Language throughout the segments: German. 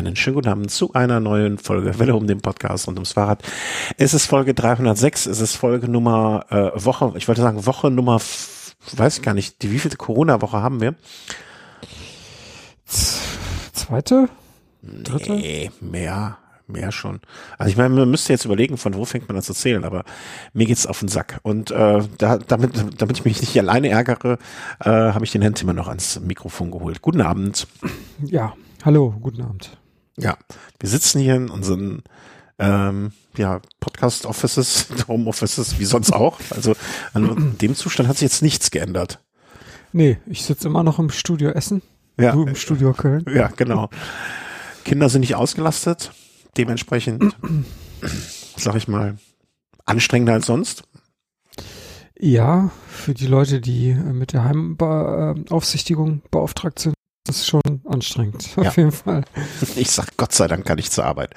Einen schönen guten Abend zu einer neuen Folge Welle um den Podcast und ums Fahrrad. Es ist Folge 306, es ist Folge Nummer äh, Woche, ich wollte sagen Woche Nummer, weiß ich gar nicht, die wievielte Corona-Woche haben wir? Zweite? Dritte? Nee, mehr, mehr schon. Also ich meine, man müsste jetzt überlegen, von wo fängt man an zu zählen, aber mir geht's auf den Sack. Und äh, da, damit, damit ich mich nicht alleine ärgere, äh, habe ich den Herrn Timmer noch ans Mikrofon geholt. Guten Abend. Ja, hallo, guten Abend. Ja, wir sitzen hier in unseren ähm, ja, Podcast-Offices, Home-Offices, wie sonst auch. Also an dem Zustand hat sich jetzt nichts geändert. Nee, ich sitze immer noch im Studio Essen. Ja. Du im Studio Köln. Ja, genau. Kinder sind nicht ausgelastet, dementsprechend, sag ich mal, anstrengender als sonst. Ja, für die Leute, die äh, mit der Heimaufsichtigung beauftragt sind, ist es schon anstrengend. Ja. Auf jeden Fall. Ich sag Gott sei Dank kann ich zur Arbeit.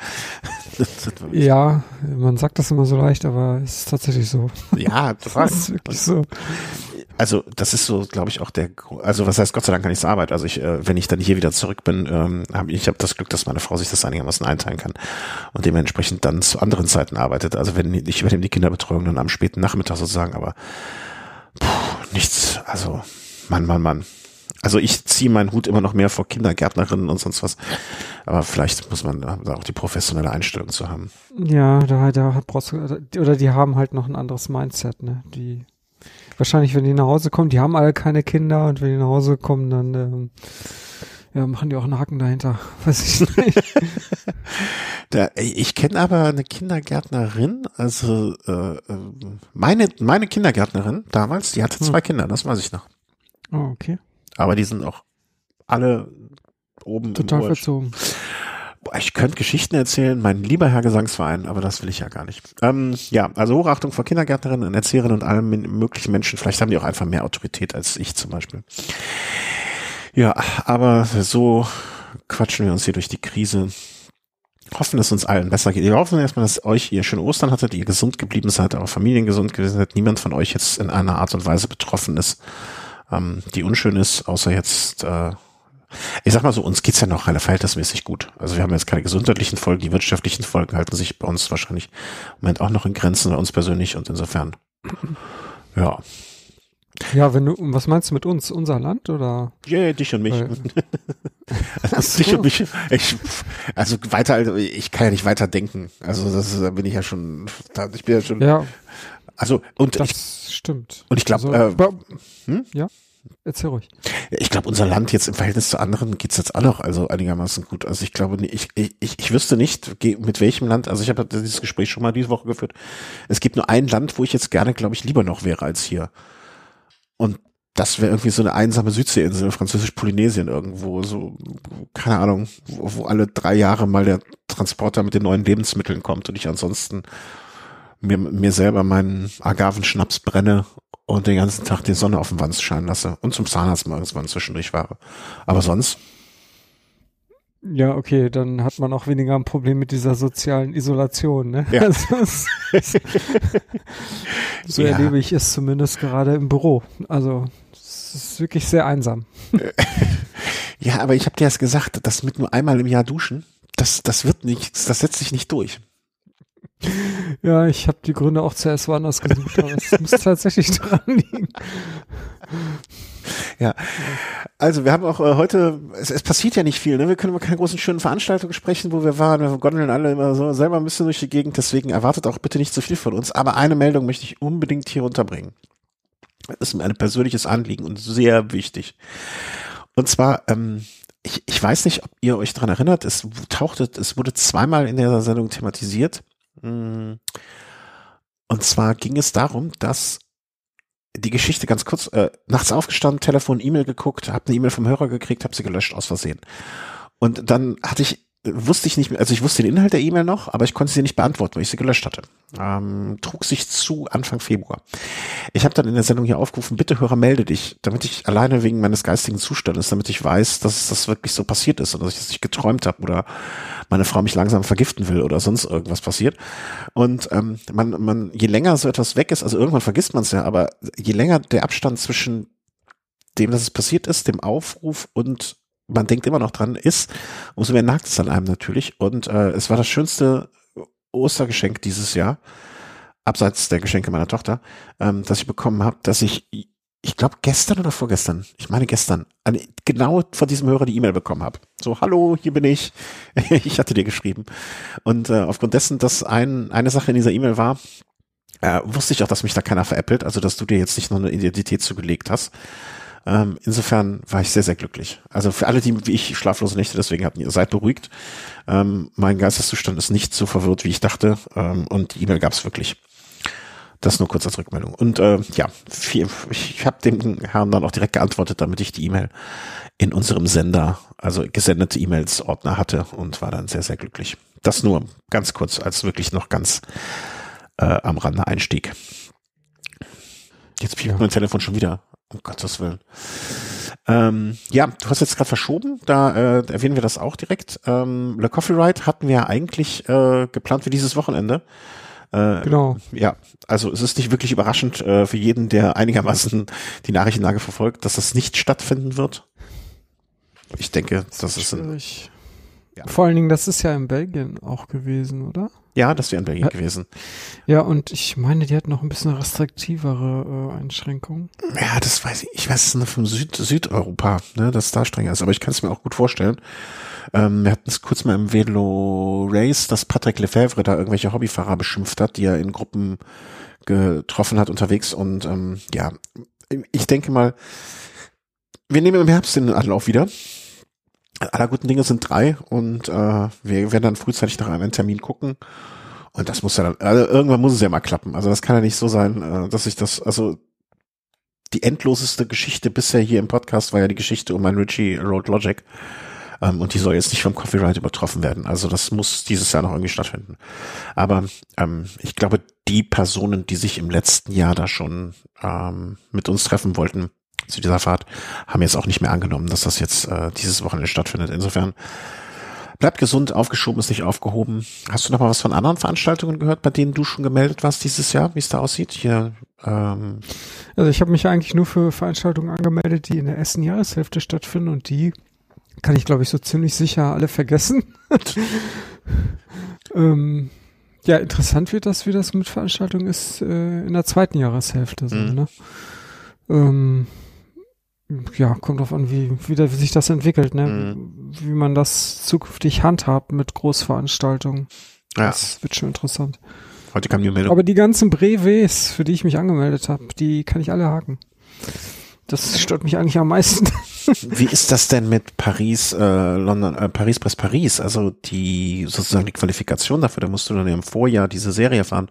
Ja, man sagt das immer so leicht, aber es ist tatsächlich so. Ja, total. Das ist wirklich so. Also das ist so, glaube ich, auch der, also was heißt Gott sei Dank kann ich zur Arbeit. Also ich, äh, wenn ich dann hier wieder zurück bin, ähm, habe ich habe das Glück, dass meine Frau sich das einigermaßen einteilen kann und dementsprechend dann zu anderen Zeiten arbeitet. Also wenn ich übernehme die Kinderbetreuung dann am späten Nachmittag sozusagen, aber puh, nichts. Also Mann, Mann, Mann. Also ich ziehe meinen Hut immer noch mehr vor Kindergärtnerinnen und sonst was. Aber vielleicht muss man da auch die professionelle Einstellung zu haben. Ja, da, da hat brauchst du, oder die haben halt noch ein anderes Mindset, ne? Die wahrscheinlich, wenn die nach Hause kommen, die haben alle keine Kinder und wenn die nach Hause kommen, dann ähm, ja, machen die auch einen Haken dahinter. Weiß ich nicht. Da, ich kenne aber eine Kindergärtnerin, also äh, meine meine Kindergärtnerin damals, die hatte zwei Kinder, das weiß ich noch. Oh, okay. Aber die sind auch alle oben Total im Ursch. verzogen. Ich könnte Geschichten erzählen, mein lieber Herr Gesangsverein, aber das will ich ja gar nicht. Ähm, ja, also Hochachtung vor Kindergärtnerinnen und Erzieherinnen und allen möglichen Menschen. Vielleicht haben die auch einfach mehr Autorität als ich zum Beispiel. Ja, aber so quatschen wir uns hier durch die Krise. Hoffen, dass uns allen besser geht. Wir hoffen erstmal, dass euch ihr schöne Ostern hattet, ihr gesund geblieben seid, eure Familien gesund gewesen seid, niemand von euch jetzt in einer Art und Weise betroffen ist, ähm, die unschön ist, außer jetzt äh, ich sag mal so, uns geht's ja noch relativ verhältnismäßig gut. Also wir haben jetzt keine gesundheitlichen Folgen, die wirtschaftlichen Folgen halten sich bei uns wahrscheinlich im Moment auch noch in Grenzen, bei uns persönlich und insofern, ja. Ja, wenn du, was meinst du mit uns? Unser Land oder? Yeah, dich und mich. Weil- Also dich und mich. Ich, also weiter, also ich kann ja nicht weiter denken. Also das da bin ich ja schon, da- ich bin ja schon, Ja, also und das ich, stimmt. und ich glaube, Also, äh, hm? Ja, erzähl ruhig. Ich glaube, unser Land jetzt im Verhältnis zu anderen geht's jetzt auch noch also einigermaßen gut. Also ich glaube, ich, ich, ich wüsste nicht, mit welchem Land, also ich habe dieses Gespräch schon mal diese Woche geführt. Es gibt nur ein Land, wo ich jetzt gerne, glaube ich, lieber noch wäre als hier. Und das wäre irgendwie so eine einsame Südseeinsel, französisch-Polynesien irgendwo, so, keine Ahnung, wo, wo alle drei Jahre mal der Transporter mit den neuen Lebensmitteln kommt und ich ansonsten mir, mir selber meinen Agavenschnaps brenne und den ganzen Tag die Sonne auf dem Wanst scheinen lasse und zum Zahnarzt mal irgendwann zwischendurch fahre. Aber sonst, Ja, okay, dann hat man auch weniger ein Problem mit dieser sozialen Isolation, ne? Ja. Also, so Ja. erlebe ich es zumindest gerade im Büro. Also, es ist wirklich sehr einsam. ja, aber ich habe dir erst gesagt, das mit nur einmal im Jahr duschen, das, das wird nicht, das setzt sich nicht durch. Ja, ich habe die Gründe auch zuerst woanders gesucht, aber es muss tatsächlich dran liegen. Ja. Also wir haben auch äh, heute, es, es passiert ja nicht viel, ne? Wir können über keine großen schönen Veranstaltungen sprechen, wo wir waren. Wir gondeln alle immer so selber ein bisschen durch die Gegend, deswegen erwartet auch bitte nicht zu viel von uns. Aber eine Meldung möchte ich unbedingt hier unterbringen. Das ist mir ein persönliches Anliegen und sehr wichtig. Und zwar, ähm, ich, ich weiß nicht, ob ihr euch dran erinnert, es tauchte, es wurde zweimal in der Sendung thematisiert. Mm. Und zwar ging es darum, dass die Geschichte ganz kurz, äh, nachts aufgestanden, Telefon, E-Mail geguckt, habe eine E-Mail vom Hörer gekriegt, habe sie gelöscht aus Versehen. Und dann hatte ich, wusste ich nicht mehr, also ich wusste den Inhalt der E-Mail noch, aber ich konnte sie nicht beantworten, weil ich sie gelöscht hatte. Ähm, trug sich zu Anfang Februar. Ich habe dann in der Sendung hier aufgerufen, bitte Hörer, melde dich, damit ich alleine wegen meines geistigen Zustandes, damit ich weiß, dass das wirklich so passiert ist und dass ich das nicht geträumt habe oder meine Frau mich langsam vergiften will oder sonst irgendwas passiert. Und ähm, man, man, je länger so etwas weg ist, also irgendwann vergisst man es ja, aber je länger der Abstand zwischen dem, dass es passiert ist, dem Aufruf und man denkt immer noch dran, ist, umso mehr nagt es an einem natürlich. Und äh, es war das schönste Ostergeschenk dieses Jahr, abseits der Geschenke meiner Tochter, ähm, das ich bekommen habe, dass ich, ich glaube gestern oder vorgestern, ich meine gestern, eine, genau von diesem Hörer die E-Mail bekommen habe. So, hallo, hier bin ich. ich hatte dir geschrieben. Und äh, aufgrund dessen, dass ein, eine Sache in dieser E-Mail war, äh, wusste ich auch, dass mich da keiner veräppelt, also dass du dir jetzt nicht noch eine Identität zugelegt hast. Ähm, insofern war ich sehr, sehr glücklich. Also für alle, die wie ich schlaflose Nächte deswegen hatten, ihr seid beruhigt. Ähm, mein Geisteszustand ist nicht so verwirrt, wie ich dachte. Ähm, und die E-Mail gab es wirklich. Das nur kurz als Rückmeldung. Und äh, ja, viel, ich habe dem Herrn dann auch direkt geantwortet, damit ich die E-Mail in unserem Sender, also gesendete E-Mails Ordner hatte und war dann sehr, sehr glücklich. Das nur ganz kurz als wirklich noch ganz äh, am Rande Einstieg. Jetzt piept ja. mein Telefon schon wieder. Um Gottes Willen. Ähm, ja, du hast jetzt gerade verschoben, da äh, erwähnen wir das auch direkt. Ähm, Le Coffee Ride hatten wir ja eigentlich äh, geplant für dieses Wochenende. Äh, genau. Ja, also es ist nicht wirklich überraschend äh, für jeden, der einigermaßen die Nachrichtenlage verfolgt, dass das nicht stattfinden wird. Ich denke, das, das ist schwierig. Ja. Vor allen Dingen, das ist ja in Belgien auch gewesen, oder? Ja, das wäre in Belgien ja. gewesen. Ja, und ich meine, die hat noch ein bisschen restriktivere äh, Einschränkungen. Ja, das weiß ich. Ich weiß es nur vom Süd Südeuropa, ne, dass da strenger ist. Aber ich kann es mir auch gut vorstellen. Ähm, wir hatten es kurz mal im Velo Race, dass Patrick Lefebvre da irgendwelche Hobbyfahrer beschimpft hat, die er in Gruppen getroffen hat unterwegs. Und ähm, ja, ich denke mal, wir nehmen im Herbst den Anlauf wieder aller guten Dinge sind drei und äh, wir werden dann frühzeitig nach einem Termin gucken. Und das muss ja dann, also irgendwann muss es ja mal klappen. Also das kann ja nicht so sein, äh, dass ich das, also die endloseste Geschichte bisher hier im Podcast war ja die Geschichte um mein Richie Road Logic. Ähm, und die soll jetzt nicht vom Copyright übertroffen werden. Also das muss dieses Jahr noch irgendwie stattfinden. Aber ähm, ich glaube, die Personen, die sich im letzten Jahr da schon ähm, mit uns treffen wollten, zu dieser Fahrt, haben jetzt auch nicht mehr angenommen, dass das jetzt äh, dieses Wochenende stattfindet. Insofern bleibt gesund, aufgeschoben ist nicht aufgehoben. Hast du noch mal was von anderen Veranstaltungen gehört, bei denen du schon gemeldet warst dieses Jahr, wie es da aussieht? Hier, ähm also ich habe mich eigentlich nur für Veranstaltungen angemeldet, die in der ersten Jahreshälfte stattfinden und die kann ich, glaube ich, so ziemlich sicher alle vergessen. ähm, ja, interessant wird das, wie das mit Veranstaltungen ist äh, in der zweiten Jahreshälfte. So, mhm. ne? ähm, ja, kommt drauf an, wie, wie, wie sich das entwickelt, ne? Mhm. Wie man das zukünftig handhabt mit Großveranstaltungen. Ja. Das wird schon interessant. Heute kam die Meldung. Aber die ganzen Brevets, für die ich mich angemeldet habe, die kann ich alle haken. Das stört mich eigentlich am meisten. Wie ist das denn mit Paris, äh, London, äh, Paris Press Paris? Also die sozusagen die Qualifikation dafür, da musst du dann im Vorjahr diese Serie fahren.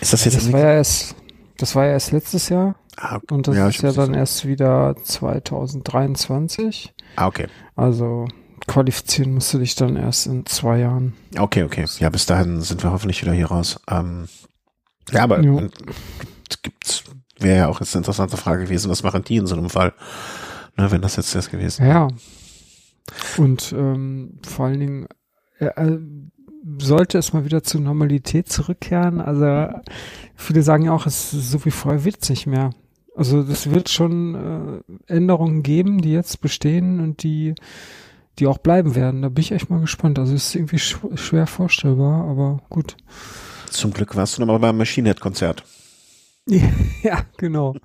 Ist das jetzt? Das war ja erst, das war ja erst letztes Jahr. Ah. Und das ja, ist ja dann erst wieder 2023. Ah, okay. Also qualifizieren musst du dich dann erst in zwei Jahren. Okay, okay. Ja, bis dahin sind wir hoffentlich wieder hier raus. Ähm, ja, aber jo. gibt's, wäre ja auch jetzt eine interessante Frage gewesen, was machen die in so einem Fall, ne, wenn das jetzt das gewesen wäre. Ja. Und ähm, vor allen Dingen, äh, sollte es mal wieder zur Normalität zurückkehren. Also viele sagen ja auch, es ist so wie vorher nicht mehr. Also es wird schon äh, Änderungen geben, die jetzt bestehen und die, die auch bleiben werden. Da bin ich echt mal gespannt. Also es ist irgendwie sch schwer vorstellbar, aber gut. Zum Glück warst du nochmal beim Machine Head Konzert. ja, genau.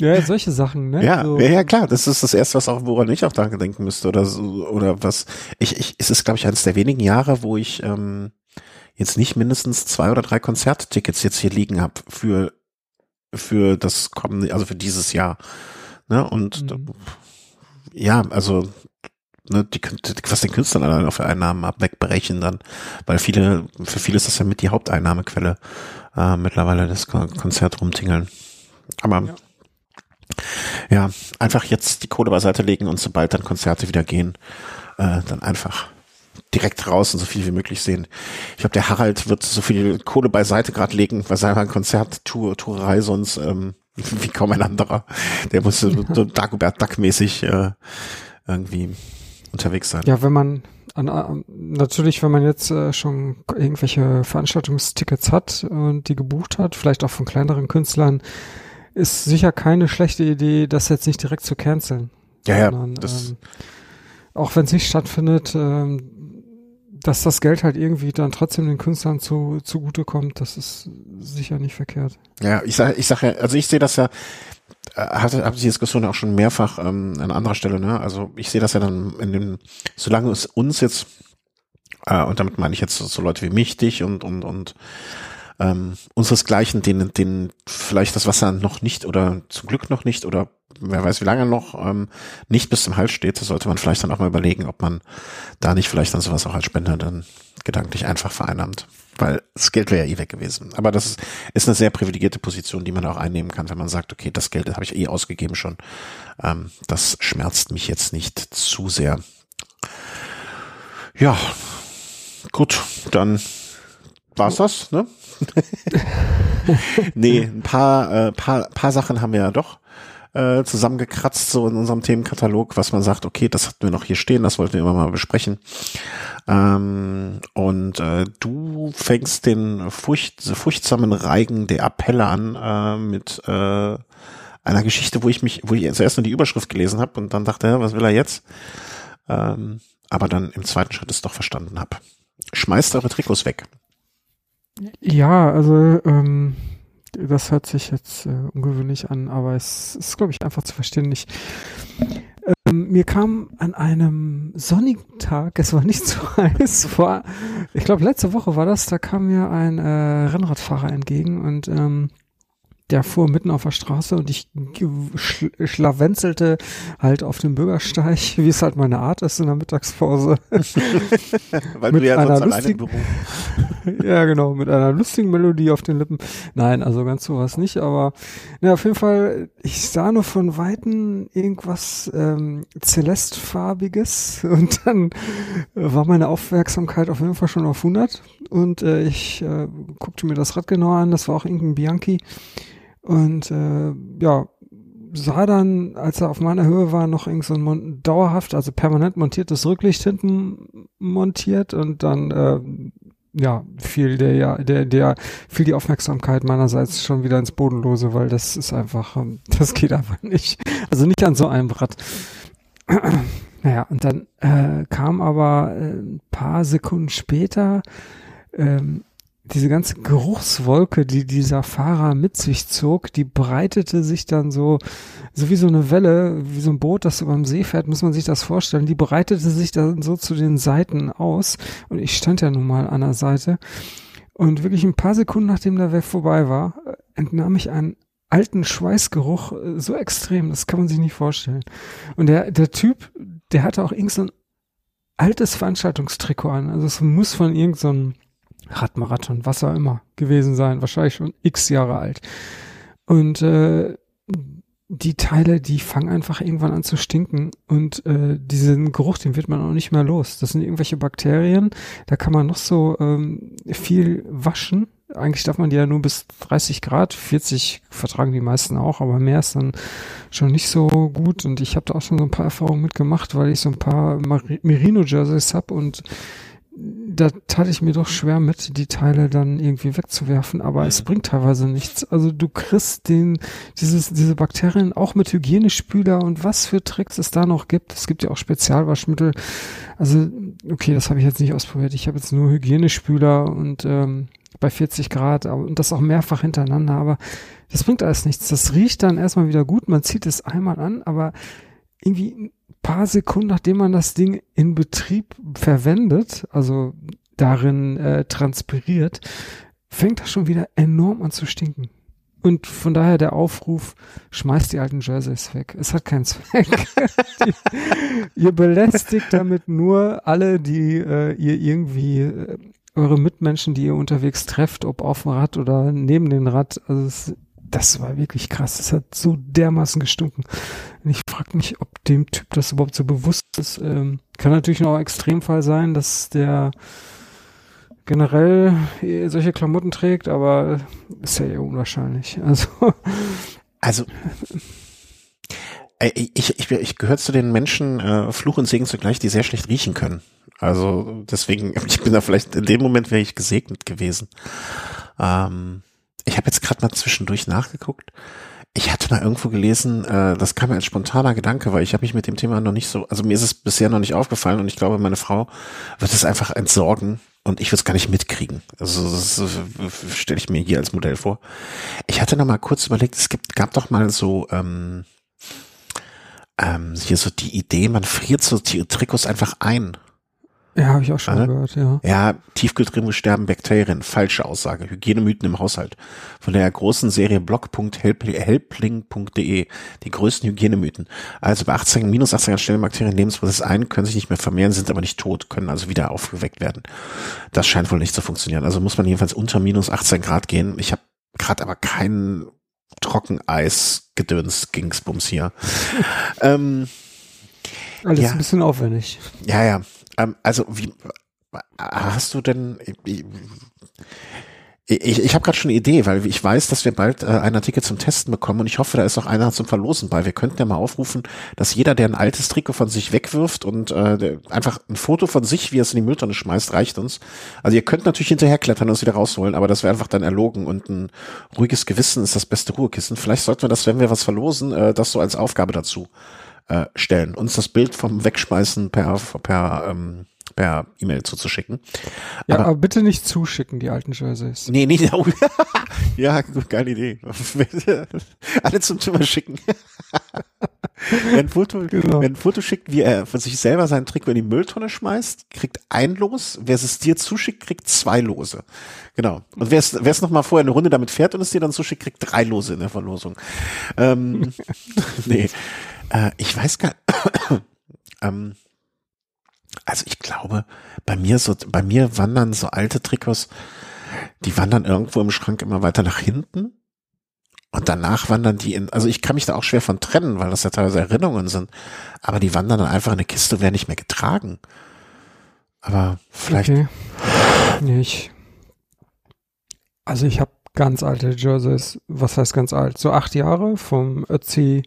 Ja, solche Sachen, ne? Ja, so. ja, ja, klar. Das ist das erste, was auch, woran ich auch da denken müsste oder so, oder was. Ich, ich, es ist, glaube ich, eines der wenigen Jahre, wo ich ähm, jetzt nicht mindestens zwei oder drei Konzerttickets jetzt hier liegen habe für für das kommende, also für dieses Jahr. Ne? Und mhm. ja, also ne, die, was den Künstlern allein auf Einnahmen ab wegbrechen dann, weil viele, für viele ist das ja mit die Haupteinnahmequelle äh, mittlerweile das Konzert rumtingeln. Aber ja. ja. einfach jetzt die Kohle beiseite legen und sobald dann Konzerte wieder gehen, äh, dann einfach direkt raus und so viel wie möglich sehen. Ich glaube, der Harald wird so viel Kohle beiseite gerade legen, weil seine Konzerttourerei sonst ähm, wie kaum ein anderer. Der muss so, Dagobert Duck-mäßig äh, irgendwie unterwegs sein. Ja, wenn man an, natürlich, wenn man jetzt äh, schon irgendwelche Veranstaltungstickets hat und die gebucht hat, vielleicht auch von kleineren Künstlern, ist sicher keine schlechte Idee, das jetzt nicht direkt zu canceln. Ja, ja. Sondern, das ähm, auch wenn es nicht stattfindet, ähm, dass das Geld halt irgendwie dann trotzdem den Künstlern zu zugutekommt, das ist sicher nicht verkehrt. Ja, ich sage, ich sage, ja, also ich sehe das ja, äh, hatte habe die Diskussion auch schon mehrfach ähm, an anderer Stelle. Ne? Also ich sehe das ja dann in dem, solange es uns jetzt äh, und damit meine ich jetzt so Leute wie mich, dich und und und ähm, unseresgleichen, denen, denen vielleicht das Wasser noch nicht oder zum Glück noch nicht oder wer weiß wie lange noch ähm, nicht bis zum Hals steht, sollte man vielleicht dann auch mal überlegen, ob man da nicht vielleicht dann sowas auch als Spender dann gedanklich einfach vereinnahmt. Weil das Geld wäre ja eh weg gewesen. Aber das ist, ist eine sehr privilegierte Position, die man auch einnehmen kann, wenn man sagt, okay, das Geld habe ich eh ausgegeben schon. Ähm, das schmerzt mich jetzt nicht zu sehr. Ja, gut, dann war's das, ne? nee, ein paar, äh, paar, paar Sachen haben wir ja doch äh, zusammengekratzt, so in unserem Themenkatalog, was man sagt, okay, das hatten wir noch hier stehen, das wollten wir immer mal besprechen. Ähm, und äh, du fängst den furcht, furchtsamen Reigen der Appelle an äh, mit äh, einer Geschichte, wo ich mich, wo ich zuerst nur die Überschrift gelesen habe und dann dachte, was will er jetzt? Ähm, aber dann im zweiten Schritt es doch verstanden habe. Schmeißt eure Trikots weg. Ja, also ähm, das hört sich jetzt äh, ungewöhnlich an, aber es ist, glaube ich, einfach zu verstehen. Ich, ähm, mir kam an einem sonnigen Tag, es war nicht so heiß, vor, ich glaube, letzte Woche war das, da kam mir ein äh, Rennradfahrer entgegen und ähm, der fuhr mitten auf der Straße und ich schl schlawenzelte halt auf dem Bürgersteig, wie es halt meine Art ist in der Mittagspause. Weil mit du ja einer sonst lustigen, Ja, genau, mit einer lustigen Melodie auf den Lippen. Nein, also ganz sowas nicht, aber ja, auf jeden Fall, ich sah nur von Weitem irgendwas ähm, Celestfarbiges und dann war meine Aufmerksamkeit auf jeden Fall schon auf 100 und äh, ich äh, guckte mir das Rad genauer an, das war auch irgendein Bianchi und äh, ja, sah dann, als er auf meiner Höhe war, noch irgend so ein dauerhaft, also permanent montiertes Rücklicht hinten montiert und dann äh, ja, fiel der ja, der, der fiel die Aufmerksamkeit meinerseits schon wieder ins Bodenlose, weil das ist einfach, ähm, das geht einfach nicht. Also nicht an so einem Rad. naja, und dann äh, kam aber äh, ein paar Sekunden später ähm, diese ganze Geruchswolke, die dieser Fahrer mit sich zog, die breitete sich dann so, so wie so eine Welle, wie so ein Boot, das über dem See fährt, muss man sich das vorstellen. Die breitete sich dann so zu den Seiten aus. Und ich stand ja nun mal an der Seite. Und wirklich ein paar Sekunden nachdem der Weg vorbei war, entnahm ich einen alten Schweißgeruch äh, so extrem, das kann man sich nicht vorstellen. Und der, der Typ, der hatte auch irgend so ein altes Veranstaltungstrikot an. Also es muss von irgendeinem so Radmarathon, was auch immer gewesen sein, wahrscheinlich schon x Jahre alt. Und äh, die Teile, die fangen einfach irgendwann an zu stinken und äh, diesen Geruch, den wird man auch nicht mehr los. Das sind irgendwelche Bakterien, da kann man noch so ähm, viel waschen. Eigentlich darf man die ja nur bis 30 Grad, 40 vertragen die meisten auch, aber mehr ist dann schon nicht so gut. Und ich habe da auch schon so ein paar Erfahrungen mitgemacht, weil ich so ein paar Merino-Jerseys hab und da tat ich mir doch schwer mit, die Teile dann irgendwie wegzuwerfen, aber mhm. es bringt teilweise nichts. Also du kriegst den, dieses, diese Bakterien auch mit Hygienespüler und was für Tricks es da noch gibt. Es gibt ja auch Spezialwaschmittel. Also, okay, das habe ich jetzt nicht ausprobiert. Ich habe jetzt nur Hygienespüler und ähm, bei 40 Grad und das auch mehrfach hintereinander, aber das bringt alles nichts. Das riecht dann erstmal wieder gut, man zieht es einmal an, aber irgendwie paar Sekunden, nachdem man das Ding in Betrieb verwendet, also darin äh, transpiriert, fängt das schon wieder enorm an zu stinken. Und von daher der Aufruf, schmeißt die alten Jerseys weg. Es hat keinen Zweck. die, ihr belästigt damit nur alle, die äh, ihr irgendwie, äh, eure Mitmenschen, die ihr unterwegs trefft, ob auf dem Rad oder neben dem Rad. Also es das war wirklich krass. Das hat so dermaßen gestunken. Ich frage mich, ob dem Typ das überhaupt so bewusst ist. Ähm, kann natürlich noch ein Extremfall sein, dass der generell solche Klamotten trägt, aber ist ja eher unwahrscheinlich. Also, also äh, ich, ich, ich gehöre zu den Menschen, äh, Fluch und Segen zugleich, die sehr schlecht riechen können. Also deswegen, ich bin da vielleicht in dem Moment wäre ich gesegnet gewesen. Ähm, ich habe jetzt gerade mal zwischendurch nachgeguckt. Ich hatte mal irgendwo gelesen, äh, das kam mir als spontaner Gedanke, weil ich habe mich mit dem Thema noch nicht so, also mir ist es bisher noch nicht aufgefallen und ich glaube, meine Frau wird es einfach entsorgen und ich würde es gar nicht mitkriegen. Also das stelle ich mir hier als Modell vor. Ich hatte noch mal kurz überlegt, es gibt, gab doch mal so ähm, ähm, hier so die Idee, man friert so die Trikots einfach ein. Ja, habe ich auch schon Äh? gehört, ja. Ja, Tiefkühltrinken sterben Bakterien. Falsche Aussage. Hygienemythen im Haushalt. Von der großen Serie blog.helpling.de. Die größten Hygienemythen. Also bei 18, minus 18 Grad stellen Bakterien Lebensprozess ein, können sich nicht mehr vermehren, sind aber nicht tot, können also wieder aufgeweckt werden. Das scheint wohl nicht zu funktionieren. Also muss man jedenfalls unter minus 18 Grad gehen. Ich habe gerade aber kein Trockeneis-Gedöns Gingsbums hier. ähm, Alles Ja. ein bisschen aufwendig. ja, ja. Ähm, also wie hast du denn ich, ich, ich habe gerade schon eine Idee, weil ich weiß, dass wir bald äh, einen Artikel zum Testen bekommen und ich hoffe, da ist auch einer zum Verlosen bei. Wir könnten ja mal aufrufen, dass jeder, der ein altes Trikot von sich wegwirft und äh, einfach ein Foto von sich, wie er es in die Mülltonne schmeißt, reicht uns. Also ihr könnt natürlich hinterherklettern und es wieder rausholen, aber das wäre einfach dann erlogen und ein ruhiges Gewissen ist das beste Ruhekissen. Vielleicht sollten wir das, wenn wir was verlosen, äh, das so als Aufgabe dazu äh, stellen, uns das Bild vom Wegschmeißen per per ähm, per E-Mail zuzuschicken. Ja, Aber- aber, bitte nicht zuschicken, die alten Jerseys. Nee, nee, oh, ja, geile Idee. Alle zum Zimmer schicken. Wer ein, Foto, Genau. wer ein Foto schickt, wie er von sich selber sein Trikot in die Mülltonne schmeißt, kriegt ein Los. Wer es dir zuschickt, kriegt zwei Lose. Genau. Und wer es, wer es noch mal vorher eine Runde damit fährt und es dir dann zuschickt, kriegt drei Lose in der Verlosung. Ähm, nee. Äh, ich weiß gar ähm, also ich glaube, bei mir so, bei mir wandern so alte Trikots, die wandern irgendwo im Schrank immer weiter nach hinten. Und danach wandern die in, also ich kann mich da auch schwer von trennen, weil das ja teilweise Erinnerungen sind. Aber die wandern dann einfach in eine Kiste und werden nicht mehr getragen. Aber vielleicht, Okay. Nee, ich. Also ich habe ganz alte Jerseys, was heißt ganz alt? So acht Jahre vom Ötzi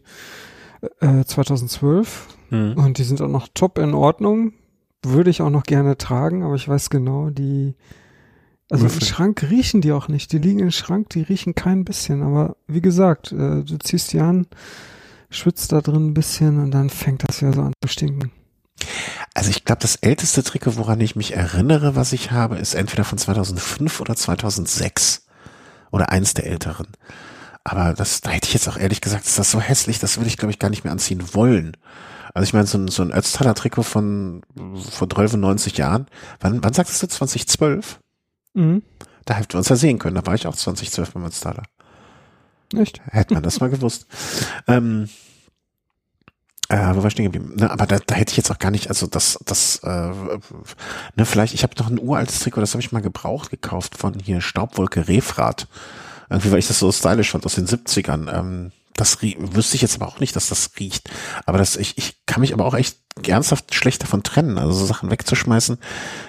äh, 2012 hm. und die sind auch noch top in Ordnung. Würde ich auch noch gerne tragen, aber ich weiß genau, die also im Würfel. Schrank riechen die auch nicht. Die liegen im Schrank, die riechen kein bisschen. Aber wie gesagt, äh, du ziehst die an, schwitzt da drin ein bisschen und dann fängt das ja so an zu stinken. Also ich glaube, das älteste Trikot, woran ich mich erinnere, was ich habe, ist entweder von 2005 oder 2006 oder eins der älteren. Aber das, da hätte ich jetzt auch ehrlich gesagt, ist das so hässlich, das würde ich glaube ich gar nicht mehr anziehen wollen. Also ich meine, so ein, so ein Ötztaler Trikot von vor 12, 90 Jahren. Wann, wann sagtest du 2012? Mhm. Da hätten wir uns ja sehen können. Da war ich auch 2012 beim Ötztaler. Echt? Hätte man das mal gewusst. Ähm, äh, wo war ich stehen geblieben? Ne, aber da, da hätte ich jetzt auch gar nicht, also das, das, äh, ne, vielleicht, ich habe noch ein uraltes Trikot, das habe ich mal gebraucht gekauft von hier Staubwolke Refrat. Irgendwie, weil ich das so stylisch fand aus den 70ern. Ähm, das wüsste ich jetzt aber auch nicht, dass das riecht. Aber das, ich, ich kann mich aber auch echt ernsthaft schlecht davon trennen. Also so Sachen wegzuschmeißen.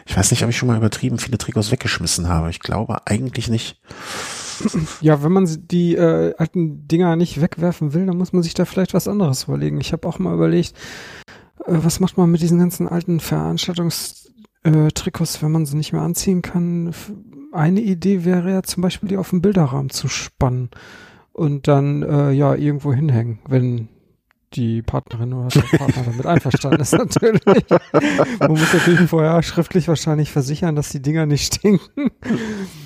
Ich weiß nicht, ob ich schon mal übertrieben viele Trikots weggeschmissen habe. Ich glaube eigentlich nicht. Ja, wenn man die äh, alten Dinger nicht wegwerfen will, dann muss man sich da vielleicht was anderes überlegen. Ich habe auch mal überlegt, äh, was macht man mit diesen ganzen alten Veranstaltungstrikots, äh, wenn man sie nicht mehr anziehen kann. Eine Idee wäre ja zum Beispiel, die auf den Bilderrahmen zu spannen und dann äh, ja irgendwo hinhängen, wenn die Partnerin oder der Partner damit einverstanden ist natürlich. Man muss natürlich vorher schriftlich wahrscheinlich versichern, dass die Dinger nicht stinken.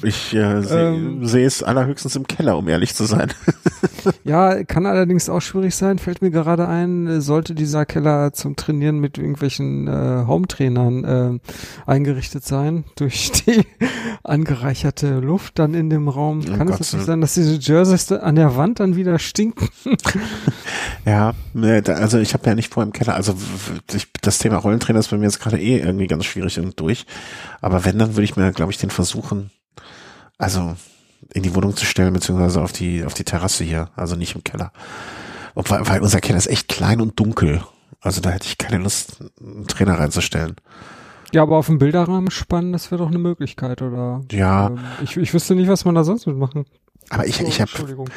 Ich äh, sehe Ähm. sehe es allerhöchstens im Keller, um ehrlich zu sein. Ja, kann allerdings auch schwierig sein, fällt mir gerade ein, äh, sollte dieser Keller zum Trainieren mit irgendwelchen äh, Home-Trainern äh, eingerichtet sein, durch die angereicherte Luft dann in dem Raum, Oh kann Gott, es natürlich sein, dass diese Jerseys an der Wand dann wieder stinken. Ja, ne, da- also ich habe ja nicht vor im Keller. Also ich, das Thema Rollentrainer ist bei mir jetzt gerade eh irgendwie ganz schwierig und durch. Aber wenn, dann würde ich mir, glaube ich, den versuchen, also in die Wohnung zu stellen, beziehungsweise auf die, auf die Terrasse hier, also nicht im Keller. Weil, weil unser Keller ist echt klein und dunkel. Also da hätte ich keine Lust, einen Trainer reinzustellen. Ja, aber auf dem Bilderrahmen spannen, das wäre doch eine Möglichkeit, oder? Ja, Ähm, ich, ich wüsste nicht, was man da sonst mitmachen. Aber ich, Oh, ich habe Entschuldigung.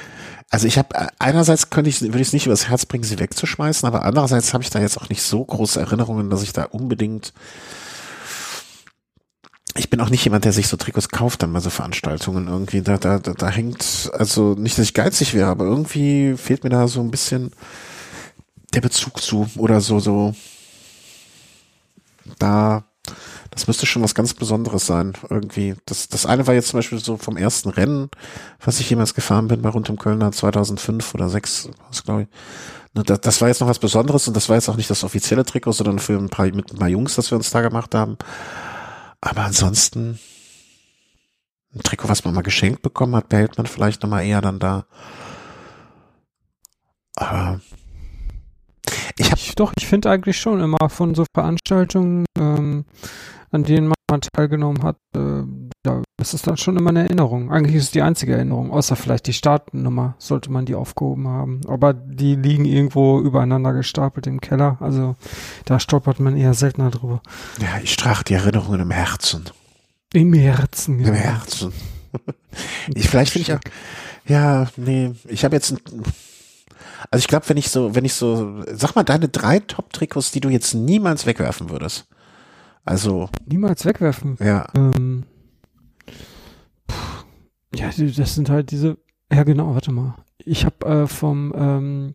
Also ich habe einerseits könnte ich würde ich es nicht übers Herz bringen, sie wegzuschmeißen, aber andererseits habe ich da jetzt auch nicht so große Erinnerungen, dass ich da unbedingt ich bin auch nicht jemand, der sich so Trikots kauft dann bei so Veranstaltungen irgendwie. Da, da, da, da hängt, also nicht, dass ich geizig wäre, aber irgendwie fehlt mir da so ein bisschen der Bezug zu oder so, so. Da, das müsste schon was ganz Besonderes sein, irgendwie. Das, das eine war jetzt zum Beispiel so vom ersten Rennen, was ich jemals gefahren bin bei Rund um Kölner 2005 oder 6, was glaube ich. Ne, das, das war jetzt noch was Besonderes und das war jetzt auch nicht das offizielle Trikot, sondern für ein paar, mit ein paar Jungs, das wir uns da gemacht haben. Aber ansonsten, ein Trikot, was man mal geschenkt bekommen hat, behält man vielleicht nochmal eher dann da. Aber ich habe doch, ich finde eigentlich schon immer von so Veranstaltungen, ähm, an denen man teilgenommen hat, äh, da ist es dann schon immer eine Erinnerung. Eigentlich ist es die einzige Erinnerung, außer vielleicht die Startnummer, sollte man die aufgehoben haben. Aber die liegen irgendwo übereinander gestapelt im Keller, also da stolpert man eher seltener drüber. Ja, ich trage die Erinnerungen im Herzen. Im Herzen. Im Herzen. ich, vielleicht finde ich auch, ja, nee, ich habe jetzt ein, also ich glaube, wenn ich so, wenn ich so, sag mal deine drei Top-Trikots, die du jetzt niemals wegwerfen würdest. Also. Niemals wegwerfen? Ja. Ähm, ja, das sind halt diese, ja genau, warte mal. Ich habe äh, vom ähm,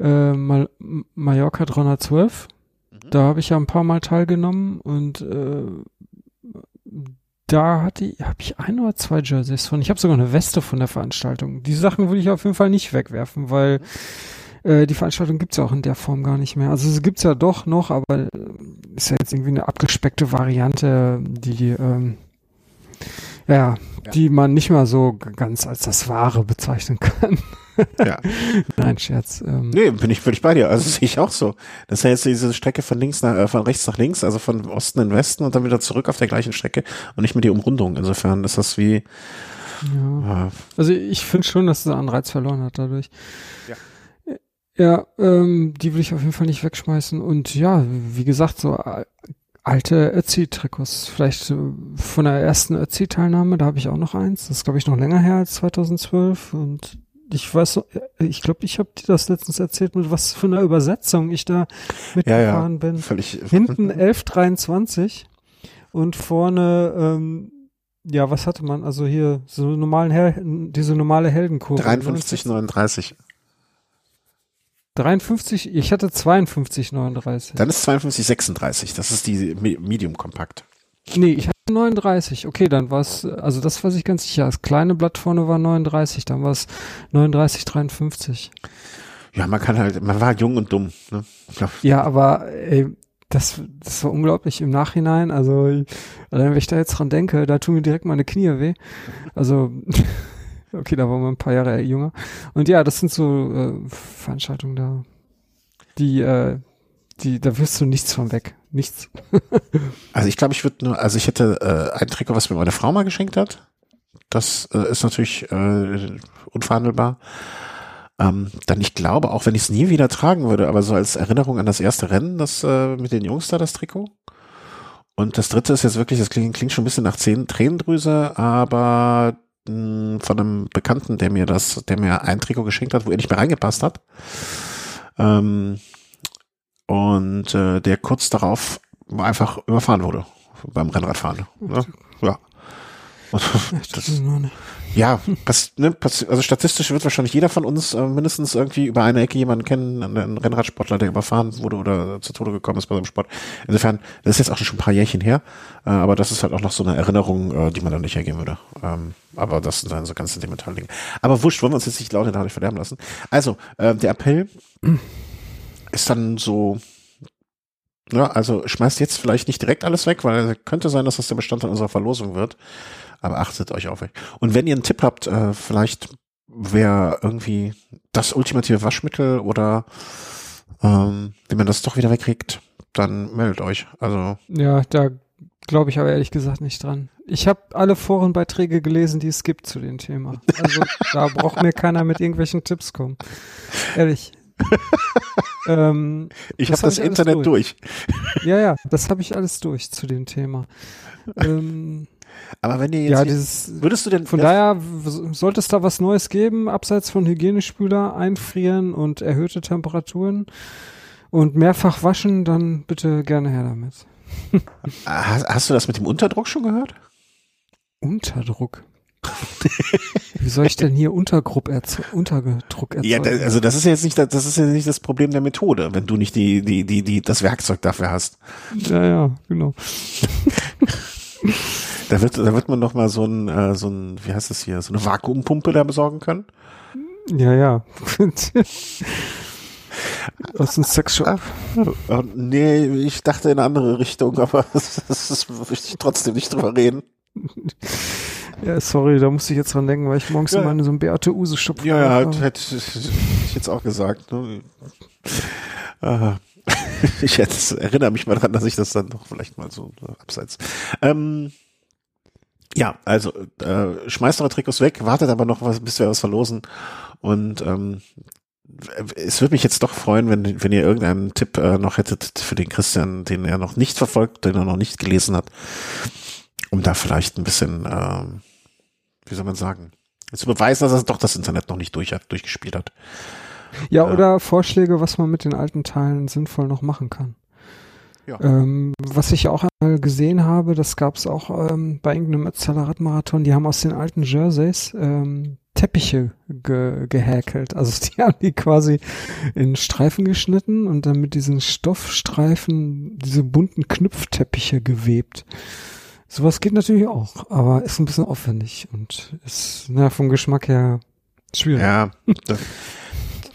äh, Mal Mallorca 312, mhm. da habe ich ja ein paar Mal teilgenommen und äh, da hatte habe ich ein oder zwei Jerseys von. Ich habe sogar eine Weste von der Veranstaltung. Die Sachen würde ich auf jeden Fall nicht wegwerfen, weil äh, die Veranstaltung gibt's ja auch in der Form gar nicht mehr. Also sie gibt's ja doch noch, aber äh, ist ja jetzt irgendwie eine abgespeckte Variante, die ähm, ja, ja, die man nicht mal so ganz als das Wahre bezeichnen kann. Ja. Nein, Scherz. Ähm. Nee, bin ich völlig bei dir. Also sehe ich auch so. Das ist ja jetzt diese Strecke von links nach, äh, von rechts nach links, also von Osten in Westen und dann wieder zurück auf der gleichen Strecke und nicht mehr die Umrundung. Insofern ist das wie. Ja. Äh, also ich finde schon, dass es Anreiz verloren hat dadurch. Ja. Ja, ähm, die will ich auf jeden Fall nicht wegschmeißen. Und ja, wie gesagt, so alte Ötzi-Trikots. Vielleicht von der ersten Ötzi-Teilnahme, da habe ich auch noch eins. Das ist, glaube ich, noch länger her als 2012. Und ich weiß, ich glaube, ich habe dir das letztens erzählt, mit was für einer Übersetzung ich da mitgefahren ja, ja, bin. Völlig. Hinten 1123 und vorne, ähm, ja, was hatte man? Also hier so normalen Hel diese normale Heldenkurve. 5339. 53, ich hatte 52, 39. Dann ist 52, 36. Das ist die Medium Kompakt. Nee, ich hatte 39. Okay, dann war es, also das weiß ich ganz sicher. Das kleine Blatt vorne war 39, dann war es 39, 53. Ja, man kann halt, man war jung und dumm. Ne? Ja, aber ey, das, das war unglaublich im Nachhinein. Also, wenn ich da jetzt dran denke, da tun mir direkt meine Knie weh. Also Okay, da waren wir ein paar Jahre jünger. Und ja, das sind so äh, Veranstaltungen da, die, äh, die, da wirst du nichts von weg. Nichts. also ich glaube, ich würde nur, also ich hätte äh, ein Trikot, was mir meine Frau mal geschenkt hat. Das äh, ist natürlich äh, unverhandelbar. Ähm, dann ich glaube, auch wenn ich es nie wieder tragen würde, aber so als Erinnerung an das erste Rennen, das äh, mit den Jungs da, das Trikot. Und das dritte ist jetzt wirklich, das klingt, klingt schon ein bisschen nach Tränendrüse, aber von einem Bekannten, der mir das, der mir ein Trikot geschenkt hat, wo er nicht mehr reingepasst hat. Ähm, und äh, der kurz darauf einfach überfahren wurde beim Rennradfahren. Ne? Ja. das, ja, pass, ne, pass, also statistisch wird wahrscheinlich jeder von uns äh, mindestens irgendwie über eine Ecke jemanden kennen, einen Rennradsportler, der überfahren wurde oder zu Tode gekommen ist bei seinem Sport. Insofern, das ist jetzt auch schon ein paar Jährchen her, äh, aber das ist halt auch noch so eine Erinnerung, äh, die man dann nicht hergeben würde. Ähm, aber das sind dann so ganz sentimentale Dinge. Aber wurscht, wollen wir uns jetzt nicht laut in der Hand verderben lassen. Also, äh, der Appell ist dann so, ja, also schmeißt jetzt vielleicht nicht direkt alles weg, weil könnte sein, dass das der Bestandteil unserer Verlosung wird. Aber achtet euch auf euch. Und wenn ihr einen Tipp habt, äh, vielleicht wäre irgendwie das ultimative Waschmittel oder ähm, wie man das doch wieder wegkriegt, dann meldet euch. Also ja, da glaube ich aber ehrlich gesagt nicht dran. Ich habe alle Forenbeiträge gelesen, die es gibt zu dem Thema. Also da braucht mir keiner mit irgendwelchen Tipps kommen. Ehrlich. ähm, ich habe das hab Internet durch. durch. Ja, ja, das habe ich alles durch zu dem Thema. Ähm, aber wenn ihr jetzt, ja, dieses, würdest du denn, von daher sollte es da was Neues geben, abseits von Hygienespüler, einfrieren und erhöhte Temperaturen und mehrfach waschen, dann bitte gerne her damit. Hast, hast du das mit dem Unterdruck schon gehört? Unterdruck. Wie soll ich denn hier Unterdruck, erze Unterdruck erzeugen? Ja, da, also das ist ja jetzt nicht das ist ja nicht das Problem der Methode, wenn du nicht die die die die das Werkzeug dafür hast. Ja, ja, genau. Da wird da wird man noch mal so ein äh, so ein wie heißt das hier so eine Vakuumpumpe da besorgen können. Ja, ja. Aus dem Sexshop. Oh, nee, ich dachte in eine andere Richtung, aber das, das möchte ich trotzdem nicht drüber reden. Ja, sorry, da musste ich jetzt dran denken, weil ich morgens Ja. immer in so einem Beate Use Shop Ja, ja, hätte, hätte ich jetzt auch gesagt. Ne? Ah, ich jetzt erinnere mich mal dran, dass ich das dann doch vielleicht mal so äh, abseits. Ähm, ja, also äh, schmeißt eure Trikots weg, wartet aber noch was, bis wir was verlosen. Und ähm, es würde mich jetzt doch freuen, wenn, wenn ihr irgendeinen Tipp äh, noch hättet für den Christian, den er noch nicht verfolgt, den er noch nicht gelesen hat, um da vielleicht ein bisschen, ähm, wie soll man sagen, zu beweisen, dass er doch das Internet noch nicht durch hat, durchgespielt hat. Ja, Ja. oder Vorschläge, was man mit den alten Teilen sinnvoll noch machen kann. Ja. Ähm, was ich auch einmal gesehen habe, das gab es auch ähm, bei irgendeinem Ötztaler-Radmarathon, die haben aus den alten Jerseys ähm, Teppiche ge gehäkelt. Also die haben die quasi in Streifen geschnitten und dann mit diesen Stoffstreifen diese bunten Knüpfteppiche gewebt. Sowas geht natürlich auch, aber ist ein bisschen aufwendig und ist na, vom Geschmack her schwierig. Ja, da,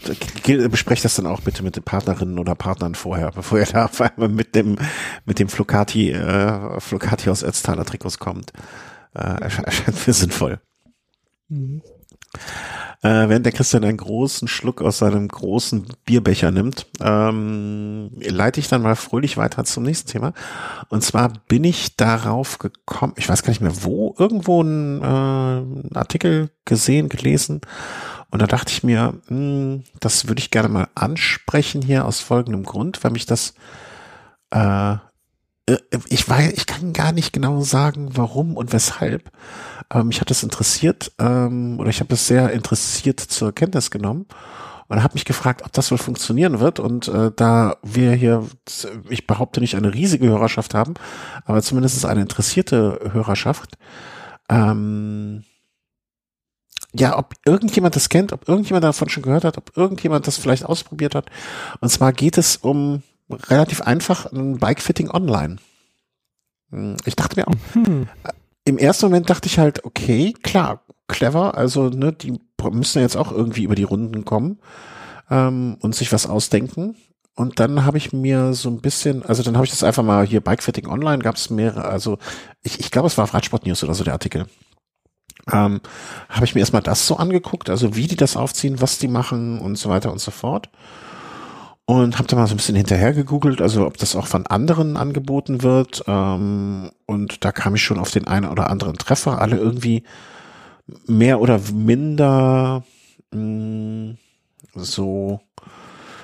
da, gilt- besprecht das dann auch bitte mit den Partnerinnen oder Partnern vorher, bevor ihr da auf einmal mit dem, mit dem Flocati, äh, Flocati aus Ötztaler Trikots kommt. Äh, ersch- erscheint mir sinnvoll. Mhm. Äh, während der Christian einen großen Schluck aus seinem großen Bierbecher nimmt, ähm, leite ich dann mal fröhlich weiter zum nächsten Thema. Und zwar bin ich darauf gekommen, ich weiß gar nicht mehr wo, irgendwo ein äh, Artikel gesehen, gelesen. Und da dachte ich mir, mh, das würde ich gerne mal ansprechen hier aus folgendem Grund, weil mich das äh, ich weiß, ich kann gar nicht genau sagen, warum und weshalb. Aber mich hat das interessiert ähm, oder ich habe es sehr interessiert zur Kenntnis genommen und habe mich gefragt, ob das wohl funktionieren wird. Und äh, da wir hier, ich behaupte nicht eine riesige Hörerschaft haben, aber zumindest eine interessierte Hörerschaft, ähm, ja, ob irgendjemand das kennt, ob irgendjemand davon schon gehört hat, ob irgendjemand das vielleicht ausprobiert hat. Und zwar geht es um relativ einfach ein Bikefitting online. Hm, Ich dachte mir auch, Hm. im ersten Moment dachte ich halt, okay, klar, clever, also ne, die müssen jetzt auch irgendwie über die Runden kommen ähm, und sich was ausdenken. Und dann habe ich mir so ein bisschen, also dann habe ich das einfach mal hier Bikefitting online, gab es mehrere, also ich, ich glaube, es war auf Radsport News oder so der Artikel. Ähm, habe ich mir erstmal das so angeguckt, also wie die das aufziehen, was die machen und so weiter und so fort. Und habe da mal so ein bisschen hinterher gegoogelt, also ob das auch von anderen angeboten wird. Ähm, und da kam ich schon auf den einen oder anderen Treffer, alle irgendwie mehr oder minder mh, so,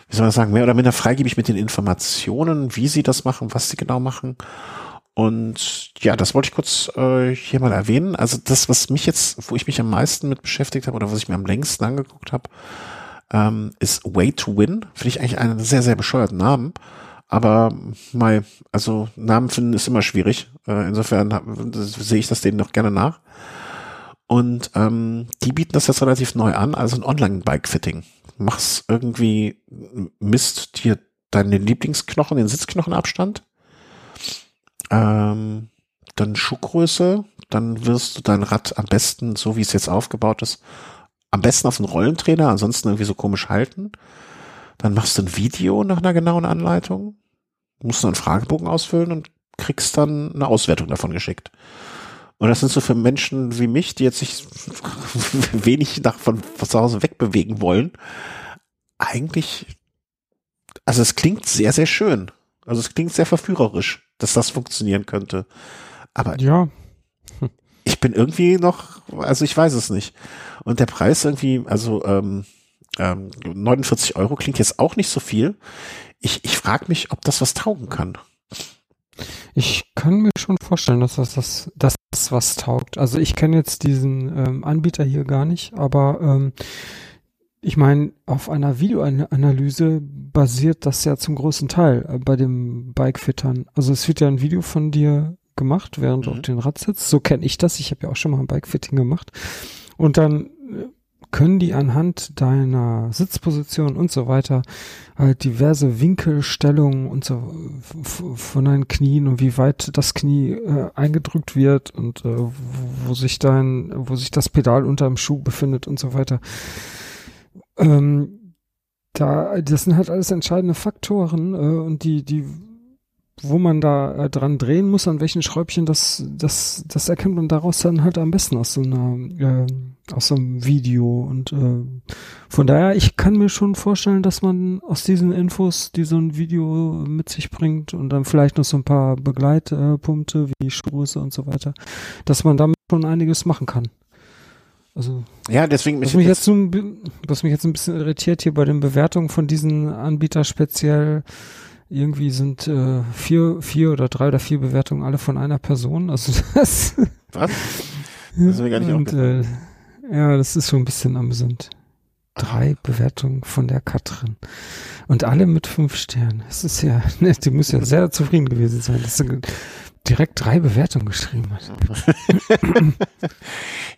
wie soll man sagen, mehr oder minder freigebig mit den Informationen, wie sie das machen, was sie genau machen. Und ja, das wollte ich kurz äh, hier mal erwähnen. Also das, was mich jetzt, wo ich mich am meisten mit beschäftigt habe oder was ich mir am längsten angeguckt habe, ähm, ist Way to Win. Finde ich eigentlich einen sehr, sehr bescheuerten Namen. Aber mal, also Namen finden ist immer schwierig. Äh, insofern sehe ich das denen noch gerne nach. Und ähm, die bieten das jetzt relativ neu an, also ein Online-Bike-Fitting. Du Machst irgendwie, misst dir deine Lieblingsknochen, den Sitzknochenabstand, ähm, dann Schuhgröße, dann wirst du dein Rad am besten, so wie es jetzt aufgebaut ist, am besten auf den Rollentrainer, ansonsten irgendwie so komisch halten. Dann machst du ein Video nach einer genauen Anleitung, musst du einen Fragebogen ausfüllen und kriegst dann eine Auswertung davon geschickt. Und das sind so für Menschen wie mich, die jetzt sich wenig nach von, zu Hause wegbewegen wollen, eigentlich, also es klingt sehr, sehr schön. Also es klingt sehr verführerisch, dass das funktionieren könnte. Aber Ja, ich bin irgendwie noch, also ich weiß es nicht. Und der Preis irgendwie, also ähm, ähm, 49 Euro klingt jetzt auch nicht so viel. Ich, ich frage mich, ob das was taugen kann. ich kann mir schon vorstellen, dass das, das, dass das was taugt. Also ich kenne jetzt diesen ähm, Anbieter hier gar nicht, aber ähm, ich meine, auf einer Videoanalyse basiert das ja zum großen Teil äh, bei dem Bikefittern. Also es wird ja ein Video von dir gemacht, während du auf Mhm. den Rad sitzt. So kenne ich das. Ich habe ja auch schon mal ein Bikefitting gemacht. Und dann äh, können die anhand deiner Sitzposition und so weiter halt diverse Winkelstellungen und so von deinen Knien und wie weit das Knie äh, eingedrückt wird und äh, wo, wo sich dein, wo sich das Pedal unter dem Schuh befindet und so weiter. Ähm, da, das sind halt alles entscheidende Faktoren äh, und die, die, wo man da äh, dran drehen muss, an welchen Schräubchen, das, das, das erkennt man daraus dann halt am besten aus so einer, äh, aus so einem Video und äh, von daher, ich kann mir schon vorstellen, dass man aus diesen Infos, die so ein Video mit sich bringt und dann vielleicht noch so ein paar Begleitpunkte wie Schuhgröße und so weiter, dass man damit schon einiges machen kann. Also Ja, deswegen was mich jetzt so was mich jetzt ein bisschen irritiert hier bei den Bewertungen von diesen Anbietern speziell, irgendwie sind äh, vier, vier oder drei oder vier Bewertungen alle von einer Person. Also das, was? Das ist mir gar nicht und, äh, ja, das ist schon ein bisschen amüsant. Drei. Bewertungen von der Katrin. Und alle mit fünf Sternen. Das ist ja, ne, die muss ja sehr zufrieden gewesen sein, dass sie direkt drei Bewertungen geschrieben hat.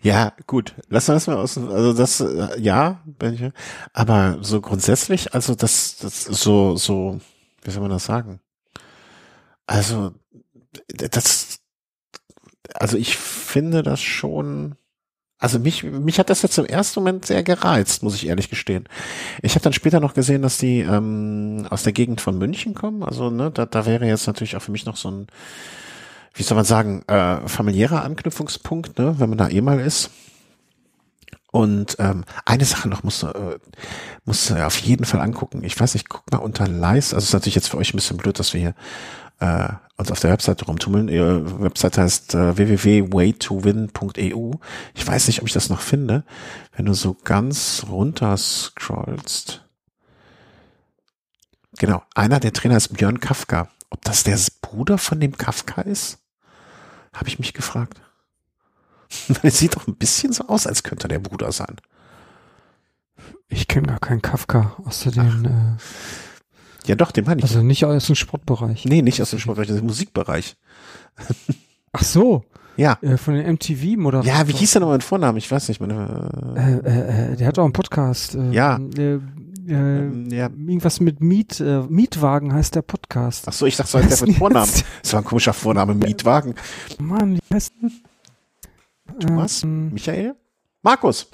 Ja, gut. Lass das mal aus. Also das, äh, ja, aber so grundsätzlich, also das, das so, so, wie soll man das sagen? Also, das, also ich finde das schon, also mich, mich hat das jetzt im ersten Moment sehr gereizt, muss ich ehrlich gestehen. Ich habe dann später noch gesehen, dass die ähm, aus der Gegend von München kommen. Also, ne, da, da wäre jetzt natürlich auch für mich noch so ein, wie soll man sagen, äh, familiärer Anknüpfungspunkt, ne, wenn man da eh mal ist. Und ähm, eine Sache noch musst du, äh, musst du auf jeden Fall angucken. Ich weiß nicht, guck mal unter Leis. Also ist natürlich jetzt für euch ein bisschen blöd, dass wir hier äh, uns auf der Webseite rumtummeln. Ihre Webseite heißt äh, www.waytowin.eu. Ich weiß nicht, ob ich das noch finde. Wenn du so ganz runter scrollst. Genau, einer der Trainer ist Björn Kafka. Ob das der Bruder von dem Kafka ist? Habe ich mich gefragt. Es sieht doch ein bisschen so aus, als könnte der Bruder sein. Ich kenne gar keinen Kafka, außer den, äh, Ja, doch, den meine ich. also nicht aus dem Sportbereich. nee, nicht aus dem Sportbereich, ist im Musikbereich. Ach so, Ja. äh, von den MTV-Moderator. Ja, wie hieß der nochmal mit Vornamen? Ich weiß nicht. Meine, Äh, äh, äh, der hat auch einen Podcast. Äh, Ja. Äh, ja. Irgendwas mit Miet, äh, Mietwagen heißt der Podcast. Ach so, ich dachte, so heißt der mit Vornamen. Das war ein komischer Vorname. Mietwagen. Mann, wie heißt Thomas? Ähm, Michael? Markus.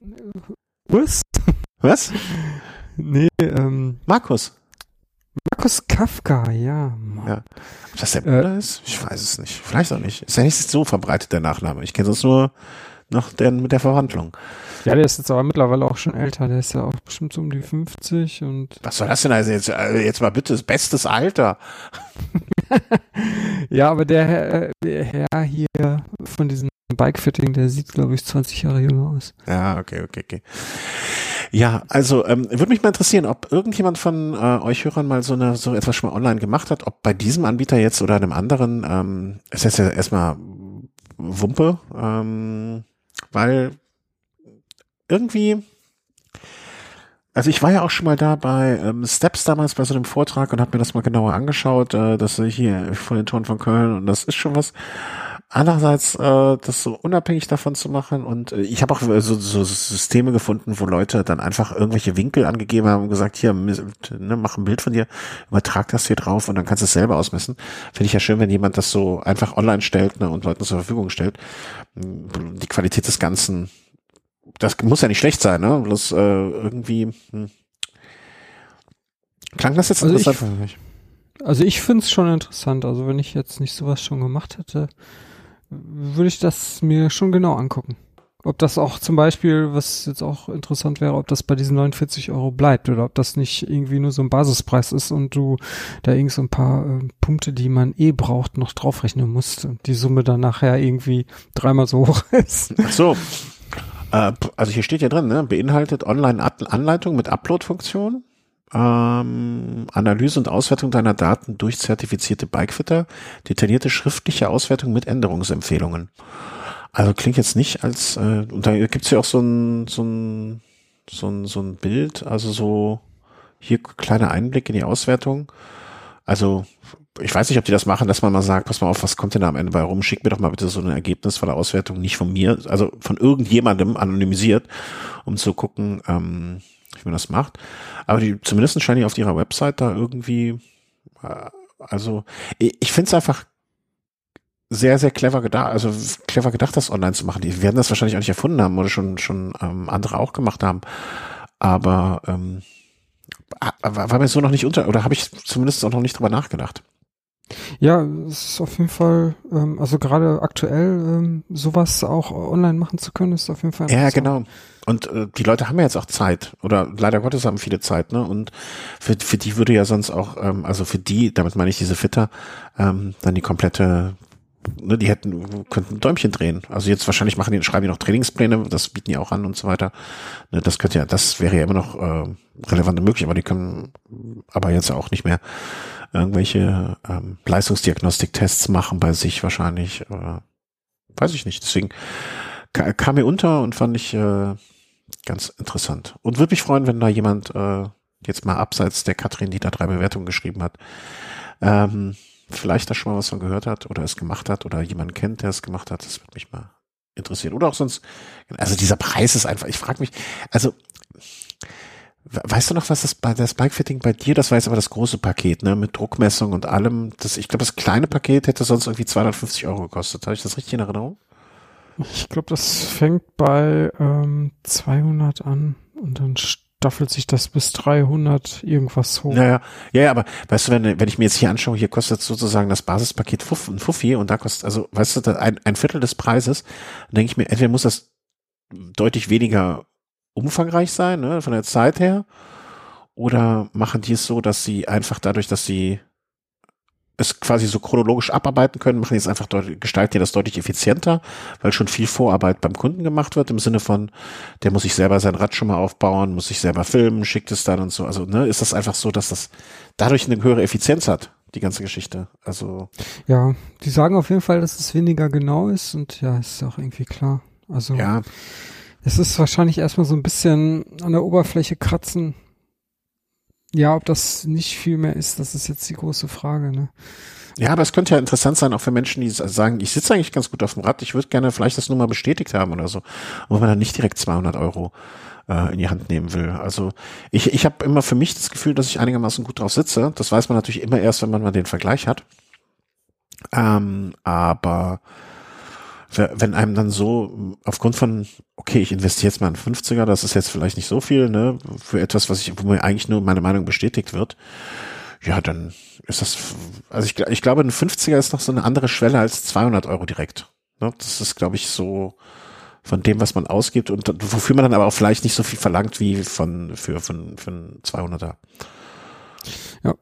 was? Was? Nee, ähm, Markus. Markus Kafka, ja. Mann. Ja. Ob das der Bruder ist? Ich weiß es nicht. Vielleicht auch nicht. Ist ja nicht so verbreitet, der Nachname. Ich kenne sonst nur noch den mit der Verwandlung. Ja, der ist jetzt aber mittlerweile auch schon älter. Der ist ja auch bestimmt so um die 50 und Was soll das denn also jetzt? äh, Jetzt mal bitte, das bestes Alter. ja, aber der, Herr- äh, der Herr hier von diesem Bikefitting, der sieht, glaube ich, 20 Jahre jünger aus. Ja, okay, okay, okay. Ja, also ähm, würde mich mal interessieren, ob irgendjemand von äh, euch Hörern mal so eine so etwas schon mal online gemacht hat, ob bei diesem Anbieter jetzt oder einem anderen, ähm, es ist ja erstmal Wumpe, ähm, weil irgendwie, also ich war ja auch schon mal da bei ähm, Steps damals bei so einem Vortrag und habe mir das mal genauer angeschaut, äh, das hier vor den Toren von Köln und das ist schon was. Andererseits, äh, das so unabhängig davon zu machen und äh, ich habe auch äh, so, so Systeme gefunden, wo Leute dann einfach irgendwelche Winkel angegeben haben und gesagt, hier, ne, mach ein Bild von dir, übertrag das hier drauf und dann kannst du es selber ausmessen. Finde ich ja schön, wenn jemand das so einfach online stellt ne, und Leuten zur Verfügung stellt. Die Qualität des Ganzen, das muss ja nicht schlecht sein, ne? Bloß äh, irgendwie hm. klang das jetzt Also ich- interessant für mich. Also ich finde es schon interessant. Also wenn ich jetzt nicht sowas schon gemacht hätte, würde ich das mir schon genau angucken. Ob das auch zum Beispiel, was jetzt auch interessant wäre, ob das bei diesen 49 Euro bleibt oder ob das nicht irgendwie nur so ein Basispreis ist und du da irgend so ein paar äh, Punkte, die man eh braucht, noch draufrechnen musst und die Summe dann nachher irgendwie dreimal so hoch ist. Ach so. Äh, also hier steht ja drin, ne? beinhaltet Online-Anleitung mit Upload-Funktion, ähm, Analyse und Auswertung deiner Daten durch zertifizierte Bikefitter, detaillierte schriftliche Auswertung mit Änderungsempfehlungen. Also klingt jetzt nicht als, äh, und da gibt's ja auch so ein, so ein, so ein, so ein Bild, also so hier kleiner Einblick in die Auswertung. Also ich weiß nicht, ob die das machen, dass man mal sagt, pass mal auf, was kommt denn da am Ende bei rum? Schick mir doch mal bitte so ein Ergebnis von der Auswertung, nicht von mir, also von irgendjemandem anonymisiert, um zu gucken, ähm, wie man das macht. Aber die zumindest scheinen die auf ihrer Website da irgendwie, äh, also ich, ich finde es einfach sehr, sehr clever gedacht, also clever gedacht, das online zu machen. Die werden das wahrscheinlich auch nicht erfunden haben oder schon, schon ähm, andere auch gemacht haben. Aber ähm, war, mir so noch nicht unter, oder habe ich zumindest auch noch nicht drüber nachgedacht. Ja, es ist auf jeden Fall, ähm, also gerade aktuell ähm, sowas auch online machen zu können, ist auf jeden Fall. Ja, genau. Und äh, die Leute haben ja jetzt auch Zeit oder leider Gottes haben viele Zeit, ne? Und für, für die würde ja sonst auch, ähm, also für die, damit meine ich diese Fitter, ähm, dann die komplette ne, die hätten, könnten ein Däumchen drehen. Also jetzt wahrscheinlich machen die, schreiben die noch Trainingspläne, das bieten die auch an und so weiter. Ne, das könnte ja, das wäre ja immer noch äh, relevant und möglich, aber die können aber jetzt auch nicht mehr irgendwelche ähm, Leistungsdiagnostik-Tests machen bei sich wahrscheinlich. Äh, weiß ich nicht. Deswegen kam mir unter und fand ich äh, ganz interessant. Und würde mich freuen, wenn da jemand äh, jetzt mal abseits der Katrin, die da drei Bewertungen geschrieben hat, ähm, vielleicht da schon mal was von gehört hat oder es gemacht hat oder jemanden kennt, der es gemacht hat. Das würde mich mal interessieren. Oder auch sonst, also dieser Preis ist einfach, ich frage mich, also Weißt du noch, was das bei das Bikefitting bei dir, das war jetzt aber das große Paket, ne, mit Druckmessung und allem. Das, ich glaube, das kleine Paket hätte sonst irgendwie 250 Euro gekostet. Habe ich das richtig in Erinnerung? Ich glaube, das fängt bei ähm, 200 an und dann staffelt sich das bis 300 irgendwas hoch. Naja, ja, ja, aber weißt du, wenn, wenn ich mir jetzt hier anschaue, hier kostet sozusagen das Basispaket Fuff, ein Fuffi und da kostet, also weißt du, ein, ein Viertel des Preises, dann denke ich mir, entweder muss das deutlich weniger umfangreich sein, ne, von der Zeit her, oder machen die es so, dass sie einfach dadurch, dass sie es quasi so chronologisch abarbeiten können, machen die es einfach deutlich, gestalten die das deutlich effizienter, weil schon viel Vorarbeit beim Kunden gemacht wird, im Sinne von, der muss sich selber sein Rad schon mal aufbauen, muss sich selber filmen, schickt es dann und so. Also, ne, ist das einfach so, dass das dadurch eine höhere Effizienz hat, die ganze Geschichte. Also. Ja, die sagen auf jeden Fall, dass es weniger genau ist und ja, ist auch irgendwie klar. Also. Ja. Es ist wahrscheinlich erstmal so ein bisschen an der Oberfläche kratzen, ja, ob das nicht viel mehr ist, das ist jetzt die große Frage. Ne? Ja, aber es könnte ja interessant sein, auch für Menschen, die sagen, ich sitze eigentlich ganz gut auf dem Rad, ich würde gerne vielleicht das nur mal bestätigt haben oder so, wo man dann nicht direkt 200 Euro äh, in die Hand nehmen will. Also ich, ich habe immer für mich das Gefühl, dass ich einigermaßen gut drauf sitze. Das weiß man natürlich immer erst, wenn man mal den Vergleich hat. Ähm, aber wenn einem dann so aufgrund von, okay, ich investiere jetzt mal einen 50er, das ist jetzt vielleicht nicht so viel, ne, für etwas, was ich, wo mir eigentlich nur meine Meinung bestätigt wird, ja, dann ist das, also ich, ich glaube, ein 50er ist noch so eine andere Schwelle als 200 Euro direkt. Ne? Das ist, glaube ich, so von dem, was man ausgibt und wofür man dann aber auch vielleicht nicht so viel verlangt wie von, für, von, für einen 200er. Ja.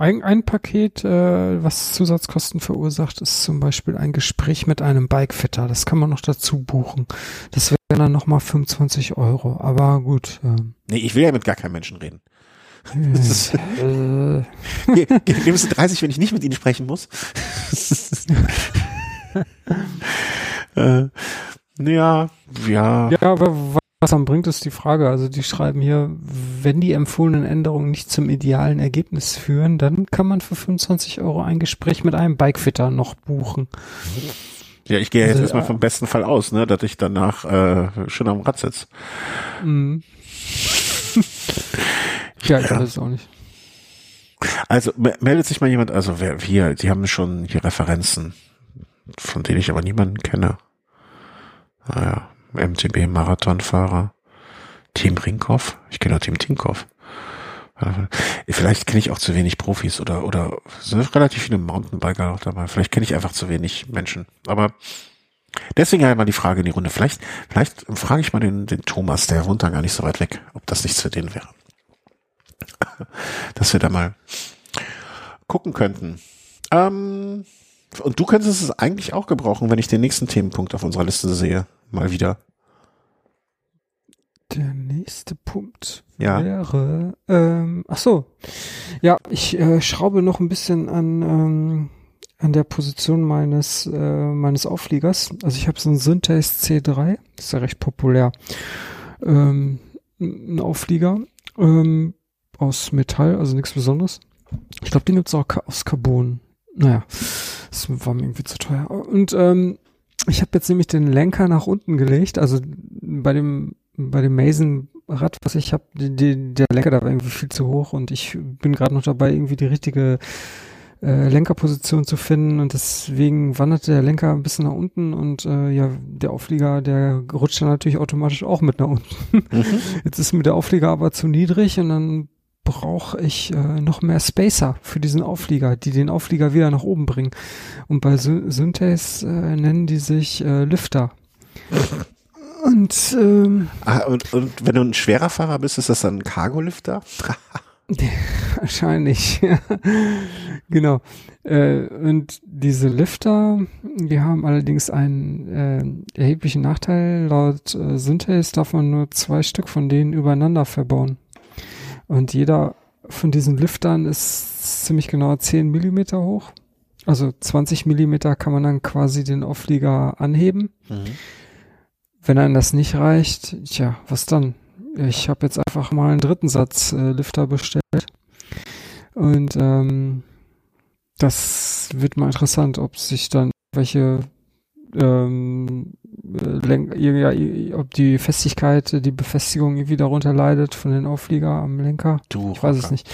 Ein, ein Paket, äh, was Zusatzkosten verursacht, ist zum Beispiel ein Gespräch mit einem Bikefitter. Das kann man noch dazu buchen. Das wäre dann nochmal 25 Euro. Aber gut. Ähm. Nee, ich will ja mit gar keinem Menschen reden. Das äh, ist, äh. 30, wenn ich nicht mit Ihnen sprechen muss. äh, ja, ja. Ja, aber was dann bringt, ist die Frage. Also die schreiben hier, wenn die empfohlenen Änderungen nicht zum idealen Ergebnis führen, dann kann man für 25 Euro ein Gespräch mit einem Bikefitter noch buchen. Ja, ich gehe jetzt also, erstmal vom besten Fall aus, ne, dass ich danach äh, schön am Rad sitze. Mhm. ja, ich weiß es auch nicht. Also meldet sich mal jemand, also wer hier, die haben schon hier Referenzen, von denen ich aber niemanden kenne. Naja, MTB-Marathonfahrer. Team Rinkhoff? Ich kenne auch Team Tinkoff. Vielleicht kenne ich auch zu wenig Profis oder oder sind relativ viele Mountainbiker auch dabei. Vielleicht kenne ich einfach zu wenig Menschen. Aber deswegen halt mal die Frage in die Runde. Vielleicht vielleicht frage ich mal den den Thomas, der wohnt da gar nicht so weit weg, ob das nichts für den wäre. Dass wir da mal gucken könnten. Ähm, und du könntest es eigentlich auch gebrauchen, wenn ich den nächsten Themenpunkt auf unserer Liste sehe mal wieder. Der nächste Punkt ja. wäre, ähm, ach so, ja, ich äh, schraube noch ein bisschen an ähm, an der Position meines äh, meines Aufliegers. Also ich habe so ein Synthase C3, ist ja recht populär. Ähm, ein Auflieger ähm, aus Metall, also nichts Besonderes. Ich glaube, den gibt's auch aus Carbon. Naja, das war mir irgendwie zu teuer. Und ähm, ich habe jetzt nämlich den Lenker nach unten gelegt. Also bei dem bei dem Mason Rad, was ich habe, der Lenker da war irgendwie viel zu hoch und ich bin gerade noch dabei, irgendwie die richtige äh, Lenkerposition zu finden und deswegen wanderte der Lenker ein bisschen nach unten und äh, ja, der Auflieger, der rutscht dann natürlich automatisch auch mit nach unten. Mhm. Jetzt ist mir der Auflieger aber zu niedrig und dann brauche ich äh, noch mehr Spacer für diesen Auflieger, die den Auflieger wieder nach oben bringen. Und bei Sy Synthes äh, nennen die sich äh, Lifter. Und ähm, Ah, und, und wenn du ein schwerer Fahrer bist, ist das dann ein Cargolifter? Wahrscheinlich, ja. genau. Äh, und diese Lifter, die haben allerdings einen äh, erheblichen Nachteil. Laut äh, Synthes darf man nur zwei Stück von denen übereinander verbauen. Und jeder von diesen Liftern ist ziemlich genau 10 Millimeter hoch. Also 20 Millimeter kann man dann quasi den Auflieger anheben. Mhm. Wenn einem das nicht reicht, tja, was dann? Ich habe jetzt einfach mal einen dritten Satz äh, Lifter bestellt. Und ähm, das wird mal interessant, ob sich dann welche ähm, äh, Lenk ja, ob die Festigkeit, äh, die Befestigung irgendwie darunter leidet von den Auflieger am Lenker. Du, Ich weiß es Rocker. nicht.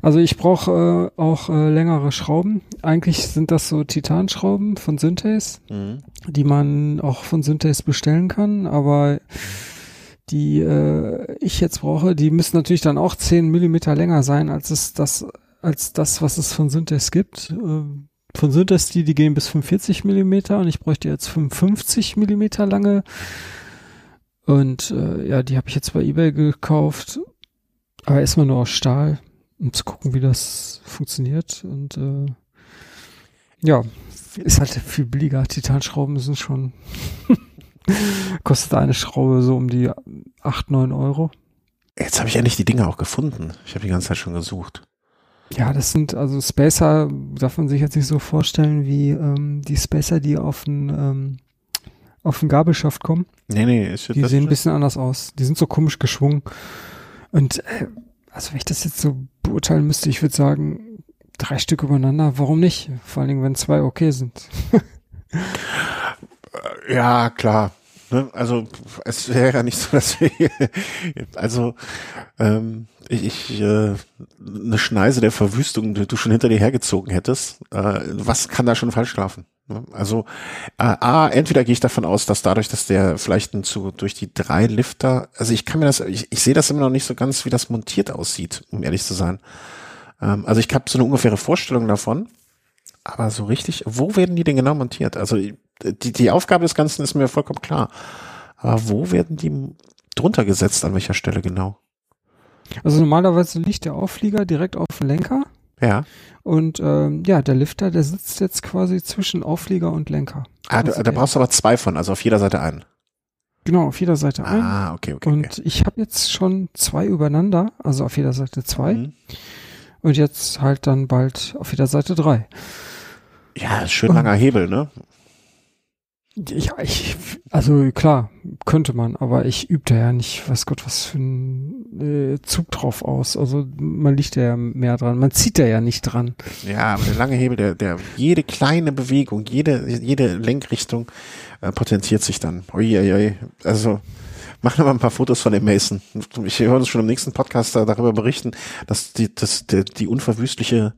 Also ich brauche äh, auch äh, längere Schrauben. Eigentlich sind das so Titanschrauben von Synthes Mhm. die man auch von Synthes bestellen kann, aber die äh, ich jetzt brauche, die müssen natürlich dann auch 10 Millimeter länger sein, als es das, als das, was es von Synthes gibt. Äh, von Synthes, die, die gehen bis 45 Millimeter und ich bräuchte jetzt 55 Millimeter lange. Und äh, ja, die habe ich jetzt bei Ebay gekauft, aber erstmal nur aus Stahl, um zu gucken, wie das funktioniert. Und äh, ja, ist halt viel billiger. Titanschrauben sind schon, kostet eine Schraube so um die 8, 9 Euro. Jetzt habe ich endlich die Dinge auch gefunden. Ich habe die ganze Zeit schon gesucht. Ja, das sind, also Spacer darf man sich jetzt nicht so vorstellen wie ähm, die Spacer, die auf den, ähm, auf den Gabelschaft kommen. Nee, nee, ist Die das sehen ein bisschen anders aus. Die sind so komisch geschwungen. Und äh, also wenn ich das jetzt so beurteilen müsste, ich würde sagen, drei Stück übereinander, warum nicht? Vor allen Dingen, wenn zwei okay sind. Ja, klar. Ne? Also es wäre ja nicht so, dass wir also ähm, ich, ich äh, eine Schneise der Verwüstung, die du schon hinter dir hergezogen hättest. Äh, was kann da schon falsch laufen? Ne? Also äh, A, entweder gehe ich davon aus, dass dadurch, dass der vielleicht ein zu durch die drei Lifter, also ich kann mir das, ich, ich sehe das immer noch nicht so ganz, wie das montiert aussieht, um ehrlich zu sein. Ähm, also ich habe so eine ungefähre Vorstellung davon. Aber so richtig, wo werden die denn genau montiert? Also die, die Aufgabe des Ganzen ist mir vollkommen klar. Aber wo werden die drunter gesetzt, an welcher Stelle genau? Also normalerweise liegt der Auflieger direkt auf dem Lenker Ja. und ähm, ja, der Lifter, der sitzt jetzt quasi zwischen Auflieger und Lenker. Ah, da, Also da brauchst du aber zwei von, also auf jeder Seite einen. Genau, auf jeder Seite ein. Ah, okay, okay. Und okay. ich habe jetzt schon zwei übereinander, also auf jeder Seite zwei. Mhm. Und jetzt halt dann bald auf jeder Seite drei. Ja, schön langer Hebel, ne? Ja, ich, also klar, könnte man, aber ich übe da ja nicht, weiß Gott, was für ein äh, Zug drauf aus. Also man liegt da ja mehr dran, man zieht da ja nicht dran. Ja, aber der lange Hebel, der, der jede kleine Bewegung, jede, jede Lenkrichtung äh, potenziert sich dann. Uiuiui. Also mach noch mal ein paar Fotos von dem Mason. Ich höre uns schon im nächsten Podcast da, darüber berichten, dass die, das, die, die unverwüstliche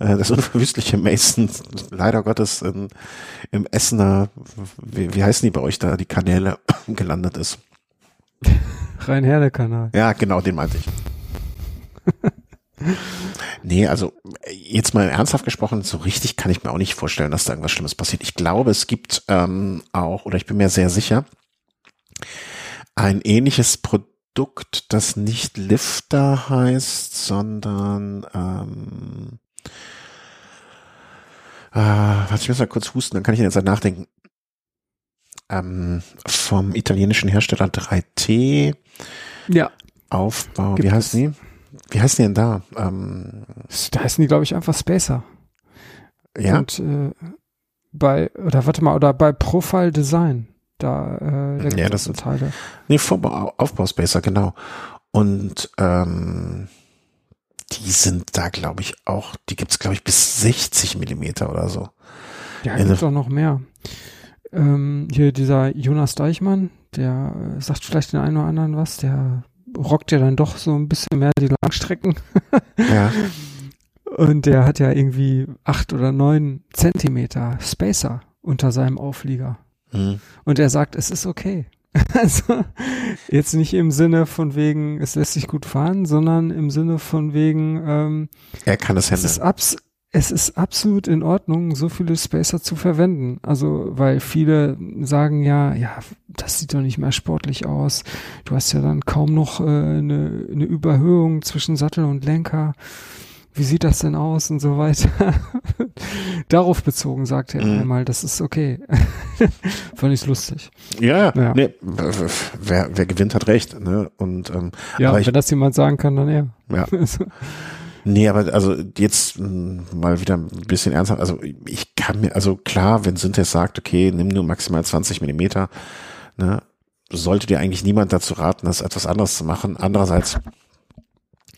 äh, das unverwüstliche Mason leider Gottes in, im Essener, wie, wie heißen die bei euch da, die Kanäle gelandet ist. Rhein-Herne-Kanal. Ja, genau, den meinte ich. Nee, also jetzt mal ernsthaft gesprochen, so richtig kann ich mir auch nicht vorstellen, dass da irgendwas Schlimmes passiert. Ich glaube, es gibt ähm, auch, oder ich bin mir sehr sicher, ein ähnliches Produkt, das nicht Lifter heißt, sondern ähm, äh, warte, ich muss mal kurz husten, dann kann ich in der Zeit nachdenken. Ähm, vom italienischen Hersteller 3T Ja. Aufbau, Gibt wie heißt die? Wie heißt die denn da? Ähm, Da heißen die, glaube ich, einfach Spacer. ja, Und äh, bei, oder warte mal, oder bei Profile Design. Da, äh, da Ja, das sind ist- Teile. Nee, Vorbau, Aufbauspacer, genau. Und ähm, die sind da, glaube ich, auch, die gibt's glaube ich, bis 60 Millimeter oder so. Ja, Ja, gibt ne- auch noch mehr. Ähm, hier dieser Jonas Deichmann, der äh, sagt vielleicht den einen oder anderen was, der rockt ja dann doch so ein bisschen mehr die Langstrecken. Ja. Und der hat ja irgendwie acht oder neun Zentimeter Spacer unter seinem Auflieger. Hm. Und er sagt, es ist okay. Also jetzt nicht im Sinne von wegen, es lässt sich gut fahren, sondern im Sinne von wegen, ähm, Er kann es es ist, abs es ist absolut in Ordnung, so viele Spacer zu verwenden. Also, weil viele sagen ja, ja, das sieht doch nicht mehr sportlich aus. Du hast ja dann kaum noch äh, eine, eine Überhöhung zwischen Sattel und Lenker. Wie sieht das denn aus und so weiter? Darauf bezogen sagt er Mhm. einmal, das ist okay. Fand ich lustig. Ja, Ja. Nee, wer, wer gewinnt, hat recht. Ne? Und ähm, Ja, Aber ich- wenn das jemand sagen kann, dann er. ja. Also, Nee, aber also jetzt mh, mal wieder ein bisschen ernsthaft. Also ich kann mir, also klar, wenn Synthes sagt, okay, nimm nur maximal 20 Millimeter, ne, sollte dir eigentlich niemand dazu raten, das etwas anderes zu machen. Andererseits,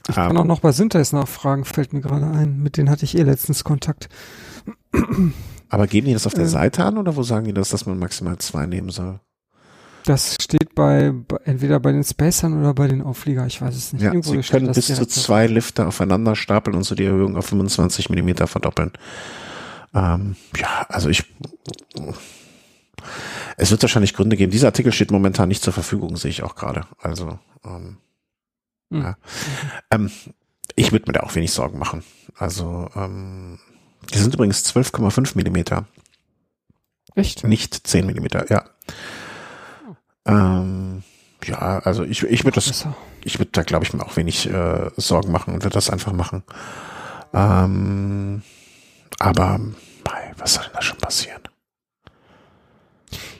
ich kann auch noch bei Synthes nachfragen, fällt mir gerade ein. Mit denen hatte ich eh letztens Kontakt. aber geben die das auf der Äh. Seite an oder wo sagen die das, dass man maximal zwei nehmen soll? Das steht bei, bei entweder bei den Spacern oder bei den Auflieger, ich weiß es nicht. Ja, Irgendwo sie können bis zu zwei Lifte aufeinander stapeln und so die Erhöhung auf 25 Millimeter verdoppeln. Ähm, ja, also ich, es wird wahrscheinlich Gründe geben. Dieser Artikel steht momentan nicht zur Verfügung, sehe ich auch gerade. Also, ähm, Hm. ja. ähm, ich würde mir da auch wenig Sorgen machen. Also, ähm, die sind übrigens 12,5 Millimeter, Echt? nicht 10 Millimeter, ja. Ähm, ja, also ich, ich würde das ich würde da, glaube ich, mir auch wenig äh, Sorgen machen und würde das einfach machen. Ähm, aber mei, was soll denn da schon passieren?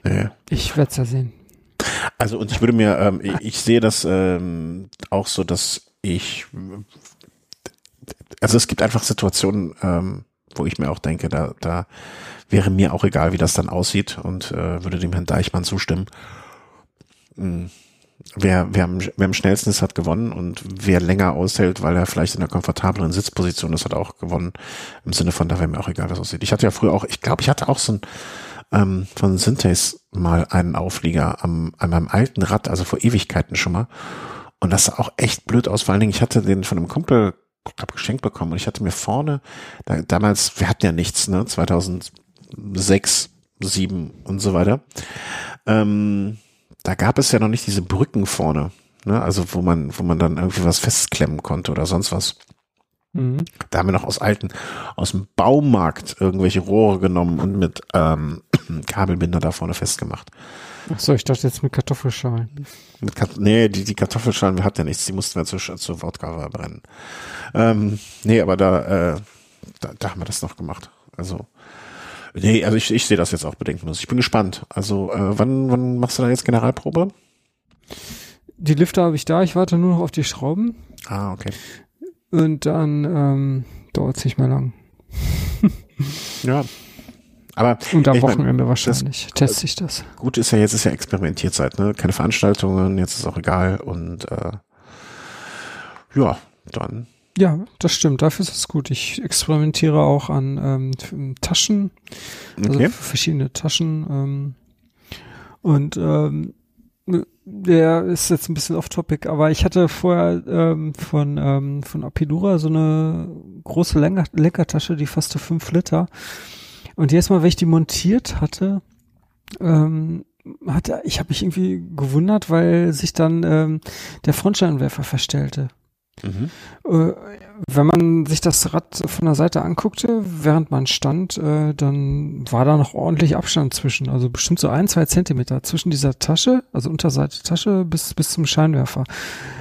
Nee. Ich werde es ja sehen. Also und ich würde mir, ähm, ich, sehe das ähm, auch so, dass ich, also es gibt einfach Situationen, ähm, wo ich mir auch denke, da, da wäre mir auch egal, wie das dann aussieht und äh, würde dem Herrn Deichmann zustimmen. Hm. Wer, wer, am, wer am schnellsten ist, hat gewonnen und wer länger aushält, weil er vielleicht in einer komfortableren Sitzposition ist, hat auch gewonnen. Im Sinne von, da wäre mir auch egal, was aussieht. Ich hatte ja früher auch, ich glaube, ich hatte auch so ein ähm, von Synthes mal einen Auflieger am, an meinem alten Rad, also vor Ewigkeiten schon mal. Und das sah auch echt blöd aus. Vor allen Dingen, ich hatte den von einem Kumpel, glaub, geschenkt bekommen und ich hatte mir vorne, da, damals, wir hatten ja nichts, ne, 2006, 7 und so weiter. Ähm, da gab es ja noch nicht diese Brücken vorne, ne, also wo man, wo man dann irgendwie was festklemmen konnte oder sonst was. Mhm. Da haben wir noch aus alten, aus dem Baumarkt irgendwelche Rohre genommen und mit ähm, Kabelbinder da vorne festgemacht. Achso, ich dachte jetzt mit Kartoffelschalen. Mit Kat nee, die, die Kartoffelschalen, wir hatten ja nichts, die mussten wir zur, zur Wodka verbrennen. Ähm, nee, aber da, äh, da, da haben wir das noch gemacht. Also, nee, also ich, ich sehe das jetzt auch bedenkenlos. Ich bin gespannt. Also, äh, wann, wann machst du da jetzt Generalprobe? Die Lifter habe ich da, ich warte nur noch auf die Schrauben Ah, okay. Und dann ähm, dauert es nicht mehr lang. Ja. Aber Und am Ich mein, Wochenende wahrscheinlich teste ich das. gut ist ja, jetzt ist ja Experimentierzeit, ne? Keine Veranstaltungen, jetzt ist auch egal und äh, ja, dann. Ja, das stimmt. Dafür ist es gut. Ich experimentiere auch an ähm, Taschen, also Okay. verschiedene Taschen. Ähm, und ähm, der ist jetzt ein bisschen off-topic, aber ich hatte vorher ähm, von ähm, von Apidura so eine große Lenker Lenkertasche, die fasste fünf Liter. Und jedes Mal, wenn ich die montiert hatte, ähm, hatte ich habe mich irgendwie gewundert, weil sich dann ähm, der Frontscheinwerfer verstellte. Mhm. Äh, wenn man sich das Rad von der Seite anguckte, während man stand, äh, dann war da noch ordentlich Abstand zwischen, also bestimmt so ein, zwei Zentimeter zwischen dieser Tasche, also Unterseite Tasche bis bis zum Scheinwerfer.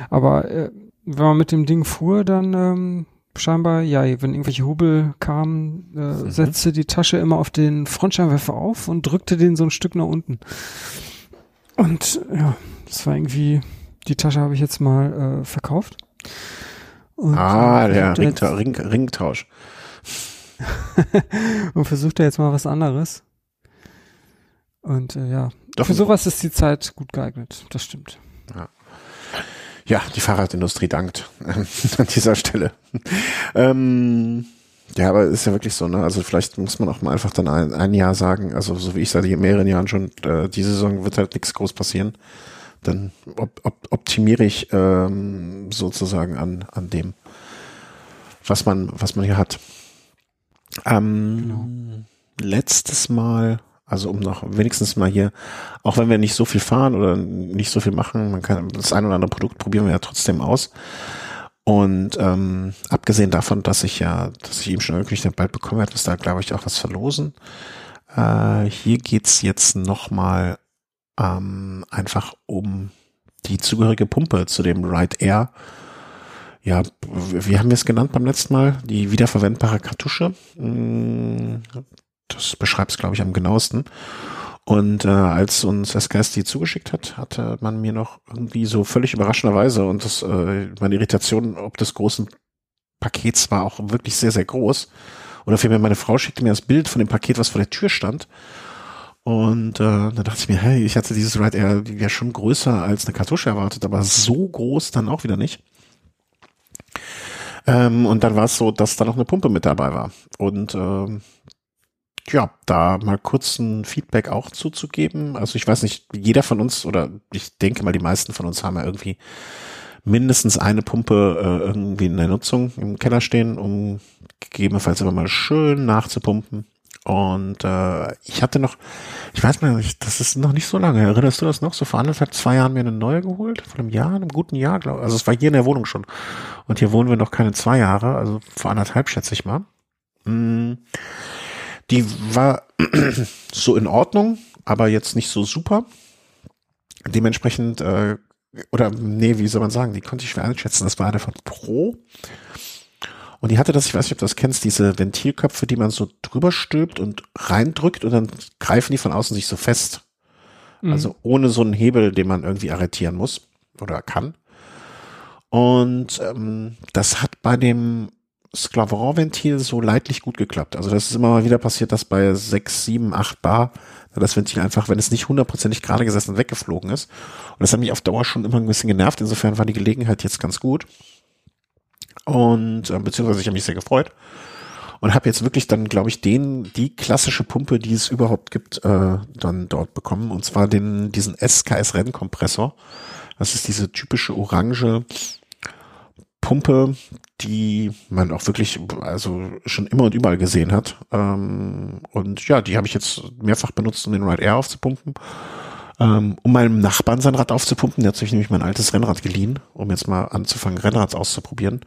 Aber äh, wenn man mit dem Ding fuhr, dann ähm, scheinbar, ja, wenn irgendwelche Hubel kamen, äh, Mhm. setzte die Tasche immer auf den Frontscheinwerfer auf und drückte den so ein Stück nach unten. Und ja, das war irgendwie, die Tasche habe ich jetzt mal äh, verkauft. Und, Ah, der Ringta Ring Ringtausch. und versucht da jetzt mal was anderes. Und äh, ja, Für sowas ist die Zeit gut geeignet, das stimmt. Ja. Ja, die Fahrradindustrie dankt an dieser Stelle. ähm, ja, aber ist ja wirklich so, ne? Also vielleicht muss man auch mal einfach dann ein, ein Jahr sagen, also so wie ich seit mehreren Jahren schon, äh, diese Saison wird halt nichts groß passieren. Dann op op optimiere ich ähm, sozusagen an, an dem, was man, was man hier hat. Ähm, genau. Letztes Mal, also um noch wenigstens mal hier, auch wenn wir nicht so viel fahren oder nicht so viel machen, man kann das ein oder andere Produkt probieren wir ja trotzdem aus. Und ähm, abgesehen davon, dass ich ja, dass ich eben schon angekündigt habe, bald bekommen werde, ist da, glaube ich, auch was verlosen. Äh, hier geht's jetzt nochmal ähm, einfach um die zugehörige Pumpe zu dem Ride Air. Ja, wie haben wir es genannt beim letzten Mal? Die wiederverwendbare Kartusche. Hm, das beschreibt es, glaube ich, am genauesten. Und äh, als uns SKS die zugeschickt hat, hatte man mir noch irgendwie so völlig überraschenderweise und das, äh, meine Irritation ob des großen Pakets war auch wirklich sehr, sehr groß. Oder vielmehr meine Frau schickte mir das Bild von dem Paket, was vor der Tür stand. Und äh, da dachte ich mir, hey, ich hatte dieses Ride Air ja schon größer als eine Kartusche erwartet, aber so groß dann auch wieder nicht. Ähm, und dann war es so, dass da noch eine Pumpe mit dabei war. Und ähm, ja, da mal kurz ein Feedback auch zuzugeben. Also ich weiß nicht, jeder von uns oder ich denke mal, die meisten von uns haben ja irgendwie mindestens eine Pumpe äh, irgendwie in der Nutzung im Keller stehen, um gegebenenfalls aber mal schön nachzupumpen. Und äh, ich hatte noch, ich weiß mal, das ist noch nicht so lange. Erinnerst du das noch? So vor anderthalb, zwei Jahren mir eine neue geholt? Vor einem Jahr, einem guten Jahr, glaube ich. Also es war hier in der Wohnung schon. Und hier wohnen wir noch keine zwei Jahre, also vor anderthalb schätze ich mal. Mm, die war so in Ordnung, aber jetzt nicht so super. Dementsprechend, äh, oder nee, wie soll man sagen, die konnte ich schwer einschätzen. Das war eine von Pro. Und die hatte das, ich weiß nicht, ob du das kennst, diese Ventilköpfe, die man so drüber stülpt und reindrückt und dann greifen die von außen sich so fest. Mhm. Also ohne so einen Hebel, den man irgendwie arretieren muss oder kann. Und ähm, das hat bei dem Sklavron-Ventil so leidlich gut geklappt. Also das ist immer mal wieder passiert, dass bei 6, 7, 8 Bar das Ventil einfach, wenn es nicht hundertprozentig gerade gesessen weggeflogen ist. Und das hat mich auf Dauer schon immer ein bisschen genervt. Insofern war die Gelegenheit jetzt ganz gut. Und äh, beziehungsweise ich habe mich sehr gefreut und habe jetzt wirklich dann, glaube ich, den die klassische Pumpe, die es überhaupt gibt, äh, dann dort bekommen. Und zwar den diesen SKS Rennkompressor. Das ist diese typische orange Pumpe, die man auch wirklich also schon immer und überall gesehen hat. Ähm, und ja, die habe ich jetzt mehrfach benutzt, um den Ride Air aufzupumpen ähm, um meinem Nachbarn sein Rad aufzupumpen. Der hat sich nämlich mein altes Rennrad geliehen, um jetzt mal anzufangen, Rennrad auszuprobieren.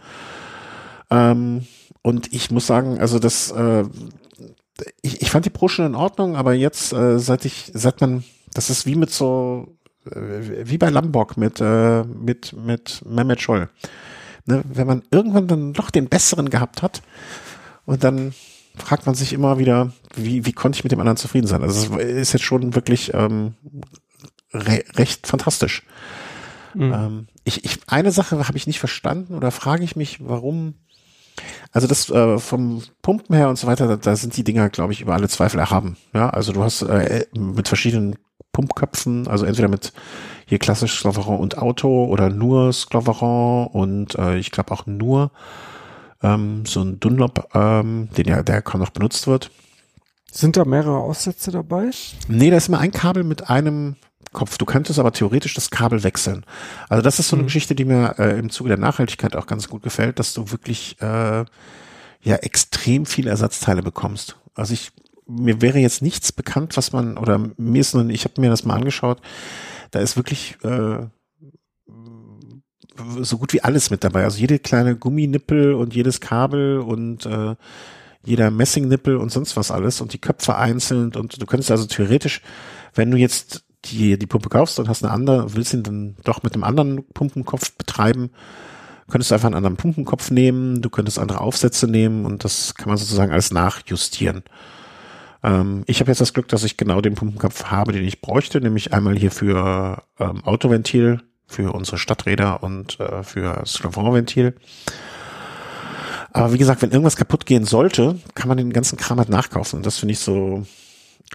Ähm, und ich muss sagen, also das, äh, ich, ich fand die Pro schon in Ordnung, aber jetzt, äh, seit ich, seit man, das ist wie mit so, äh, wie bei Lambok mit, äh, mit, mit Mehmet Scholl. Ne, wenn man irgendwann dann noch den besseren gehabt hat und dann fragt man sich immer wieder, wie, wie konnte ich mit dem anderen zufrieden sein? Also es ist jetzt schon wirklich ähm, re recht fantastisch. Mhm. Ähm, ich, ich, eine Sache habe ich nicht verstanden oder frage ich mich, warum. Also das äh, vom Pumpen her und so weiter, da, da sind die Dinger, glaube ich, über alle Zweifel erhaben. Ja, also du hast äh, mit verschiedenen Pumpköpfen, also entweder mit hier klassisch Sklaveron und Auto oder nur Sklaveron und äh, ich glaube auch nur ähm, so ein Dunlop, ähm, den ja, der kaum noch benutzt wird. Sind da mehrere Aussätze dabei? Nee, da ist immer ein Kabel mit einem Kopf. Du könntest aber theoretisch das Kabel wechseln. Also das ist so eine mhm. Geschichte, die mir äh, im Zuge der Nachhaltigkeit auch ganz gut gefällt, dass du wirklich äh, ja extrem viele Ersatzteile bekommst. Also ich mir wäre jetzt nichts bekannt, was man oder mir ist nur, ich habe mir das mal angeschaut. Da ist wirklich äh, so gut wie alles mit dabei. Also jede kleine Gumminippel und jedes Kabel und äh, jeder Messingnippel und sonst was alles und die Köpfe einzeln und du könntest also theoretisch, wenn du jetzt die, die Pumpe kaufst und hast eine andere, willst ihn dann doch mit einem anderen Pumpenkopf betreiben, könntest du einfach einen anderen Pumpenkopf nehmen, du könntest andere Aufsätze nehmen und das kann man sozusagen alles nachjustieren. Ähm, ich habe jetzt das Glück, dass ich genau den Pumpenkopf habe, den ich bräuchte, nämlich einmal hier für ähm, Autoventil, für unsere Stadträder und äh, für das Ventil. Aber wie gesagt, wenn irgendwas kaputt gehen sollte, kann man den ganzen Kram halt nachkaufen. Und das finde ich so,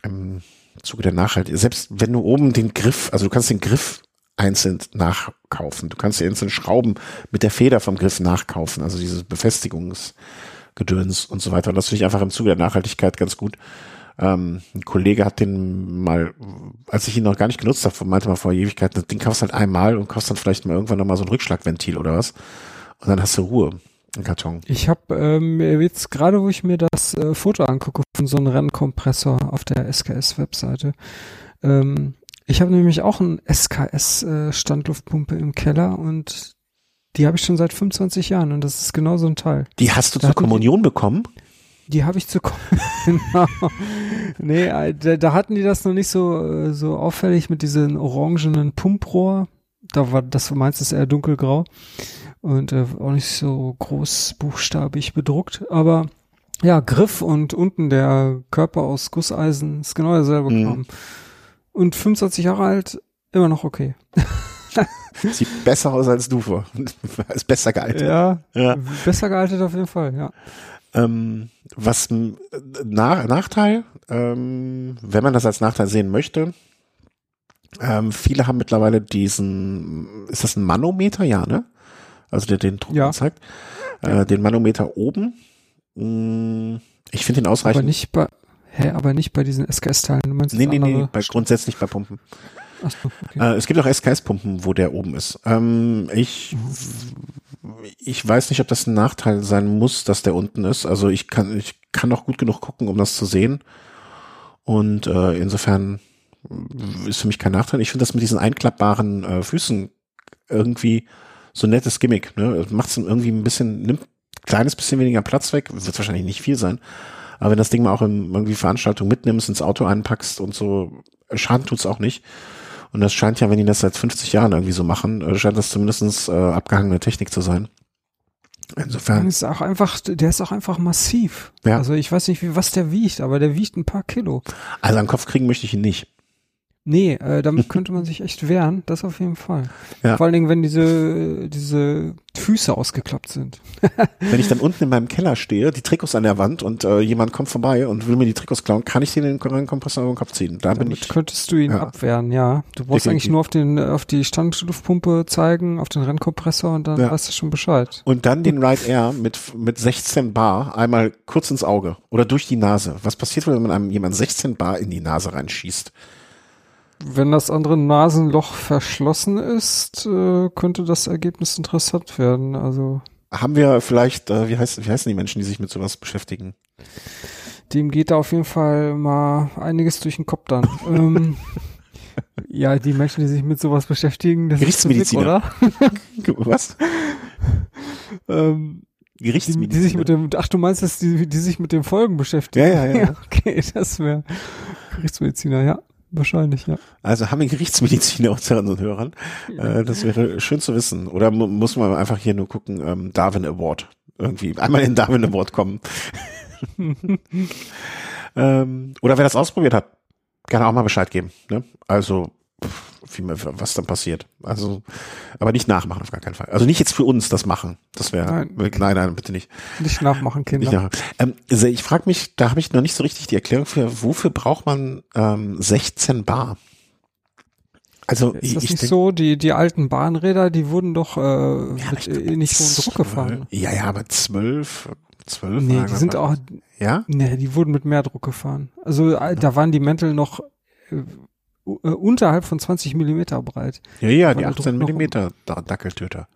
ähm, Zuge der Nachhaltigkeit, selbst wenn du oben den Griff, also du kannst den Griff einzeln nachkaufen. Du kannst die einzelnen Schrauben mit der Feder vom Griff nachkaufen, also dieses Befestigungsgedöns und so weiter. Und das finde ich einfach im Zuge der Nachhaltigkeit ganz gut. Ähm, ein Kollege hat den mal, als ich ihn noch gar nicht genutzt habe, meinte mal vor Ewigkeiten, das Ding kaufst halt einmal und kaufst dann vielleicht mal irgendwann nochmal so ein Rückschlagventil oder was. Und dann hast du Ruhe Karton. Ich habe ähm, jetzt gerade, wo ich mir das äh, Foto angucke von so einem Rennkompressor auf der SKS-Webseite, ähm, ich habe nämlich auch einen SKS-Standluftpumpe äh, im Keller und die habe ich schon seit 25 Jahren und das ist genau so ein Teil. Die hast du da zur Kommunion bekommen? Die habe ich zu genau. nee, äh, da, da, hatten die das noch nicht so äh, so auffällig mit diesen orangenen Pumprohr. Da war das meinst du eher dunkelgrau und äh, auch nicht so großbuchstabig bedruckt, aber ja, Griff und unten der Körper aus Gusseisen ist genau derselbe mhm. Kram. Und 25 Jahre alt, immer noch okay. Sieht besser aus als du vor. Ist besser gealtert. Ja, ja, besser gealtert auf jeden Fall, ja. Ähm, was nach, Nachteil, ähm, wenn man das als Nachteil sehen möchte, ähm, viele haben mittlerweile diesen, ist das ein Manometer? Ja, ne? Also der den Druck ja. zeigt. Äh, den Manometer oben. Mm, ich finde ihn ausreichend. Aber nicht bei, hä, aber nicht bei diesen SKS-Teilen. Du meinst nee, nee, nee, bei, grundsätzlich bei Pumpen. Ach so, okay. Äh, es gibt auch SKS-Pumpen, wo der oben ist. Ähm, ich, ich weiß nicht, ob das ein Nachteil sein muss, dass der unten ist. Also ich kann, ich kann auch gut genug gucken, um das zu sehen. Und äh, insofern ist für mich kein Nachteil. Ich finde das mit diesen einklappbaren äh, Füßen irgendwie so ein nettes Gimmick. Ne? Macht es irgendwie ein bisschen, nimmt ein kleines bisschen weniger Platz weg, wird wahrscheinlich nicht viel sein. Aber wenn das Ding mal auch in irgendwie Veranstaltung mitnimmst, ins Auto einpackst und so, Schaden tut's auch nicht. Und das scheint ja, wenn die das seit 50 Jahren irgendwie so machen, äh, scheint das zumindestens äh, abgehangene Technik zu sein. Insofern. Ist auch einfach, der ist auch einfach massiv. Ja. Also ich weiß nicht, wie, was der wiegt, aber der wiegt ein paar Kilo. Also an den Kopf kriegen möchte ich ihn nicht. Nee, äh, damit könnte man sich echt wehren, das auf jeden Fall. Ja. Vor allen Dingen, wenn diese, diese Füße ausgeklappt sind. wenn ich dann unten in meinem Keller stehe, die Trikots an der Wand und äh, jemand kommt vorbei und will mir die Trikots klauen, kann ich den in den Kompressor über den Kopf ziehen. Da bin ich. könntest du ihn ja. abwehren, ja. Du brauchst Definitiv. eigentlich nur auf den, auf die Standluftpumpe zeigen, auf den Rennkompressor und dann ja. weißt du schon Bescheid. Und dann den Ride Air mit, mit 16 Bar einmal kurz ins Auge oder durch die Nase. Was passiert, wenn man einem jemand 16 Bar in die Nase reinschießt? Wenn das andere Nasenloch verschlossen ist, äh, könnte das Ergebnis interessant werden. Also haben wir vielleicht, äh, wie, heißt, wie heißen die Menschen, die sich mit sowas beschäftigen? Dem geht da auf jeden Fall mal einiges durch den Kopf dann. ähm, ja, die Menschen, die sich mit sowas beschäftigen, das Gerichtsmediziner. ist Physik, oder? Was? ähm, Gerichtsmediziner. Die, die, sich mit dem, ach, du meinst, dass die, die sich mit den Folgen beschäftigen? Ja, ja, ja. okay, das wäre Gerichtsmediziner, ja. Wahrscheinlich, ja. Also haben wir Gerichtsmediziner unter unseren Hörern. Äh, das wäre schön zu wissen. Oder mu muss man einfach hier nur gucken, ähm, Darwin Award. Irgendwie einmal in Darwin Award kommen. ähm, oder wer das ausprobiert hat, gerne auch mal Bescheid geben. Ne? Also wie, was dann passiert. Also, aber nicht nachmachen auf gar keinen Fall. Also nicht jetzt für uns das machen. Das wäre nein. nein, nein, bitte nicht. Nicht nachmachen, Kinder. Nicht nach, ähm, ich frage mich, da habe ich noch nicht so richtig die Erklärung für, wofür braucht man ähm, 16 Bar? Also ist das ich nicht denk, so? Die die alten Bahnräder, die wurden doch äh, ja, mit äh, nicht hohem Druck gefahren. Ja, ja, aber zwölf, zwölf. Nee, die sind auch. Ja. Nee, die wurden mit mehr Druck gefahren. Also äh, da waren die Mäntel noch äh, unterhalb von 20 Millimeter breit. Ja, ja, die 18 Millimeter Dackeltöter.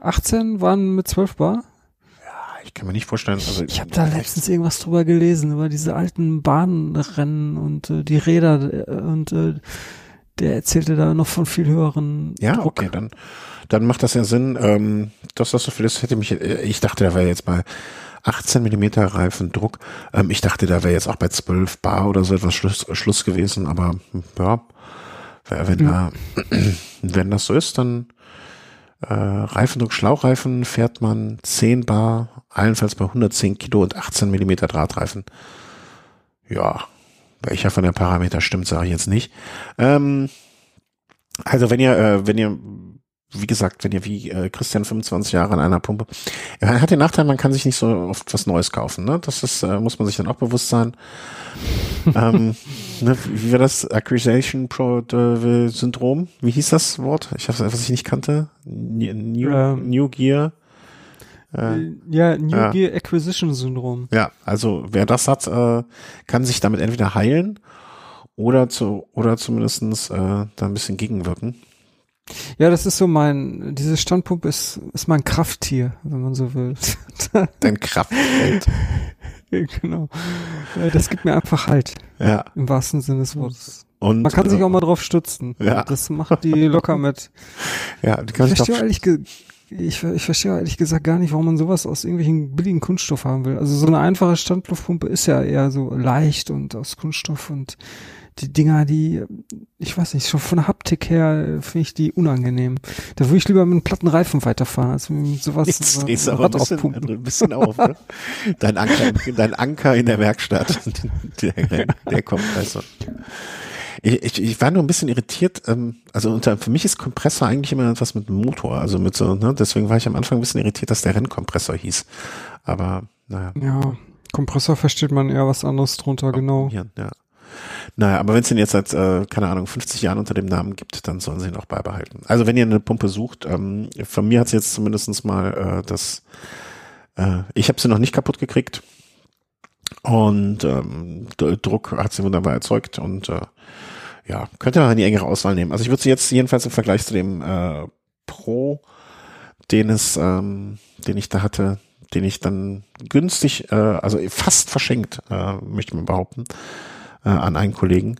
18 waren mit 12 Bar? Ja, ich kann mir nicht vorstellen. Also, ich habe da letztens irgendwas drüber gelesen, über diese alten Bahnrennen und äh, die Räder äh, und äh, der erzählte da noch von viel höheren Ja, Druck. okay, dann, dann macht das ja Sinn, ähm, dass das so viel ist, hätte mich, äh, ich dachte, da wäre jetzt bei 18 Millimeter Reifendruck. Ähm, ich dachte, da wäre jetzt auch bei 12 Bar oder so etwas Schluss, Schluss gewesen, aber ja, wenn, ja. Da, wenn das so ist, dann äh, Reifendruck, Schlauchreifen fährt man 10 Bar, allenfalls bei 110 Kilo und 18 Millimeter Drahtreifen. Ja, welcher von den Parameter stimmt, sage ich jetzt nicht. Ähm, also wenn ihr, äh, wenn ihr wie gesagt, wenn ihr wie äh, Christian 25 Jahre an einer Pumpe, er hat den Nachteil, man kann sich nicht so oft was Neues kaufen. Ne? Das ist, äh, muss man sich dann auch bewusst sein. ähm, ne, wie war das? Äh, Syndrom? Wie hieß das Wort? Ich habe was ich nicht kannte. New, ähm, New Gear. Äh, ja, New ja. Gear Acquisition Syndrom. Ja, also wer das hat, äh, kann sich damit entweder heilen oder zu oder zumindestens äh, da ein bisschen gegenwirken. Ja, das ist so mein, diese Standpumpe ist, ist mein Krafttier, wenn man so will. Dein Kraftfeld. genau. Das gibt mir einfach Halt. Ja. Im wahrsten Sinne des Wortes. Und, man kann sich auch mal drauf stützen. Ja. Das macht die locker mit. Ja, die kann ich verstehe ehrlich ich, ich verstehe ehrlich gesagt gar nicht, warum man sowas aus irgendwelchen billigen Kunststoff haben will. Also so eine einfache Standluftpumpe ist ja eher so leicht und aus Kunststoff und die Dinger, die, ich weiß nicht, schon von der Haptik her finde ich die unangenehm. Da würde ich lieber mit einem platten Reifen weiterfahren, als mit sowas. Jetzt drehst du aber ein bisschen, ein bisschen auf, ne? Dein Anker, dein Anker in der Werkstatt, der, der Kompressor. Ich, ich, ich war nur ein bisschen irritiert. Ähm, also unter, für mich ist Kompressor eigentlich immer etwas mit Motor. Also mit so, ne? Deswegen war ich am Anfang ein bisschen irritiert, dass der Rennkompressor hieß. Aber naja. Ja, Kompressor versteht man eher was anderes drunter, genau. Ja, ja. Naja, aber wenn es den jetzt seit, äh, keine Ahnung, 50 Jahren unter dem Namen gibt, dann sollen sie ihn auch beibehalten. Also wenn ihr eine Pumpe sucht, ähm, von mir hat sie jetzt zumindestens mal äh, das, äh, ich habe sie noch nicht kaputt gekriegt und ähm, Druck hat sie wunderbar erzeugt und äh, ja, könnt ihr mal die engere Auswahl nehmen. Also ich würde sie jetzt jedenfalls im Vergleich zu dem äh, Pro, den es, ähm, den ich da hatte, den ich dann günstig, äh, also fast verschenkt, äh, möchte man behaupten, äh, an einen Kollegen,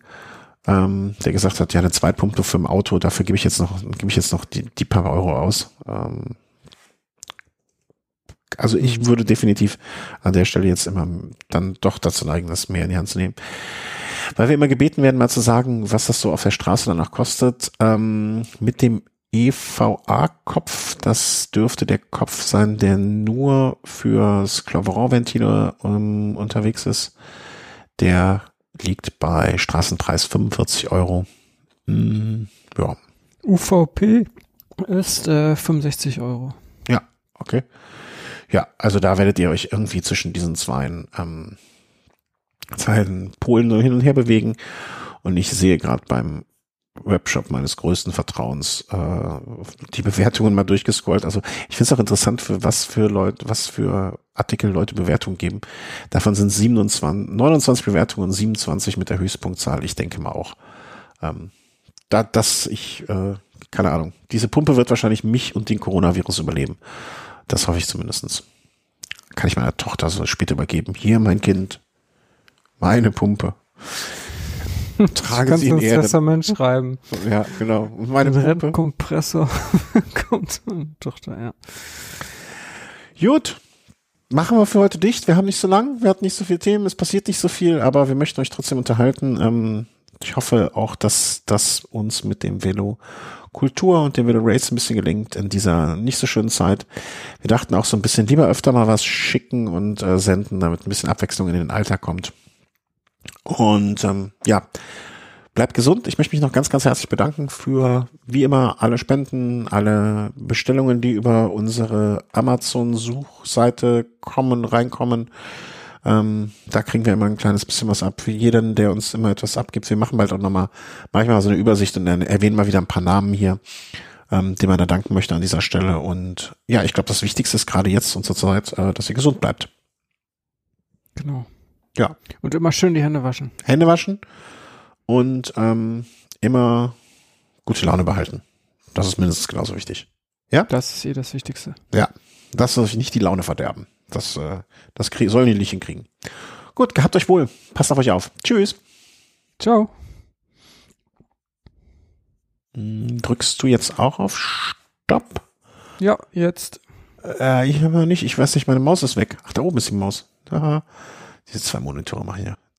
ähm, der gesagt hat, ja, eine Zweitpumpe für ein Auto, dafür gebe ich jetzt noch, gebe ich jetzt noch die, die paar Euro aus. Ähm, also ich würde definitiv an der Stelle jetzt immer dann doch dazu neigen, das mehr in die Hand zu nehmen. Weil wir immer gebeten werden, mal zu sagen, was das so auf der Straße danach kostet. Ähm, mit dem EVA-Kopf, das dürfte der Kopf sein, der nur fürs Cloveron-Ventile ähm, unterwegs ist. Der liegt bei Straßenpreis 45 Euro. Hm, ja. UVP ist äh, 65 Euro. Ja, okay. Ja, also da werdet ihr euch irgendwie zwischen diesen zwei ähm, Zeilen Polen hin und her bewegen. Und ich sehe gerade beim Webshop meines größten Vertrauens äh, die Bewertungen mal durchgescrollt. Also ich finde es auch interessant, für was für Leute, was für Artikel Leute Bewertungen geben. Davon sind 27, 29 Bewertungen und 27 mit der Höchstpunktzahl. Ich denke mal auch, ähm, da, dass ich, äh, keine Ahnung, diese Pumpe wird wahrscheinlich mich und den Coronavirus überleben. Das hoffe ich zumindestens. Kann ich meiner Tochter so später übergeben. Hier, mein Kind, meine Pumpe. Trage sie in ins Ehren. Testament schreiben. Ja, genau. Und meine Ein Pumpe. Kompressor kommt Tochter, ja. Gut. Machen wir für heute dicht. Wir haben nicht so lang, wir hatten nicht so viele Themen, es passiert nicht so viel, aber wir möchten euch trotzdem unterhalten. Ähm, ich hoffe auch, dass das uns mit dem Velo Kultur und dem Velo Race ein bisschen gelingt in dieser nicht so schönen Zeit. Wir dachten auch so ein bisschen lieber öfter mal was schicken und äh, senden, damit ein bisschen Abwechslung in den Alltag kommt. Und ähm, ja, bleibt gesund. Ich möchte mich noch ganz, ganz herzlich bedanken für, wie immer, alle Spenden, alle Bestellungen, die über unsere Amazon-Suchseite kommen, reinkommen. Ähm, da kriegen wir immer ein kleines bisschen was ab für jeden, der uns immer etwas abgibt. Wir machen bald auch nochmal manchmal so eine Übersicht und dann erwähnen mal wieder ein paar Namen hier, ähm, denen man da danken möchte an dieser Stelle. Und ja, ich glaube, das Wichtigste ist gerade jetzt und zur Zeit, äh, dass ihr gesund bleibt. Genau. Ja. Und immer schön die Hände waschen. Hände waschen und ähm, immer gute Laune behalten. Das ist mindestens genauso wichtig. Ja? Das ist eh das Wichtigste. Ja. Das soll sich nicht die Laune verderben. Das, äh, das sollen die nicht hinkriegen. Gut, gehabt euch wohl. Passt auf euch auf. Tschüss. Ciao. Hm, drückst du jetzt auch auf Stopp? Ja, jetzt. Äh, ich habe nicht. Ich weiß nicht, meine Maus ist weg. Ach, da oben ist die Maus. Aha. Diese zwei Monitore machen ja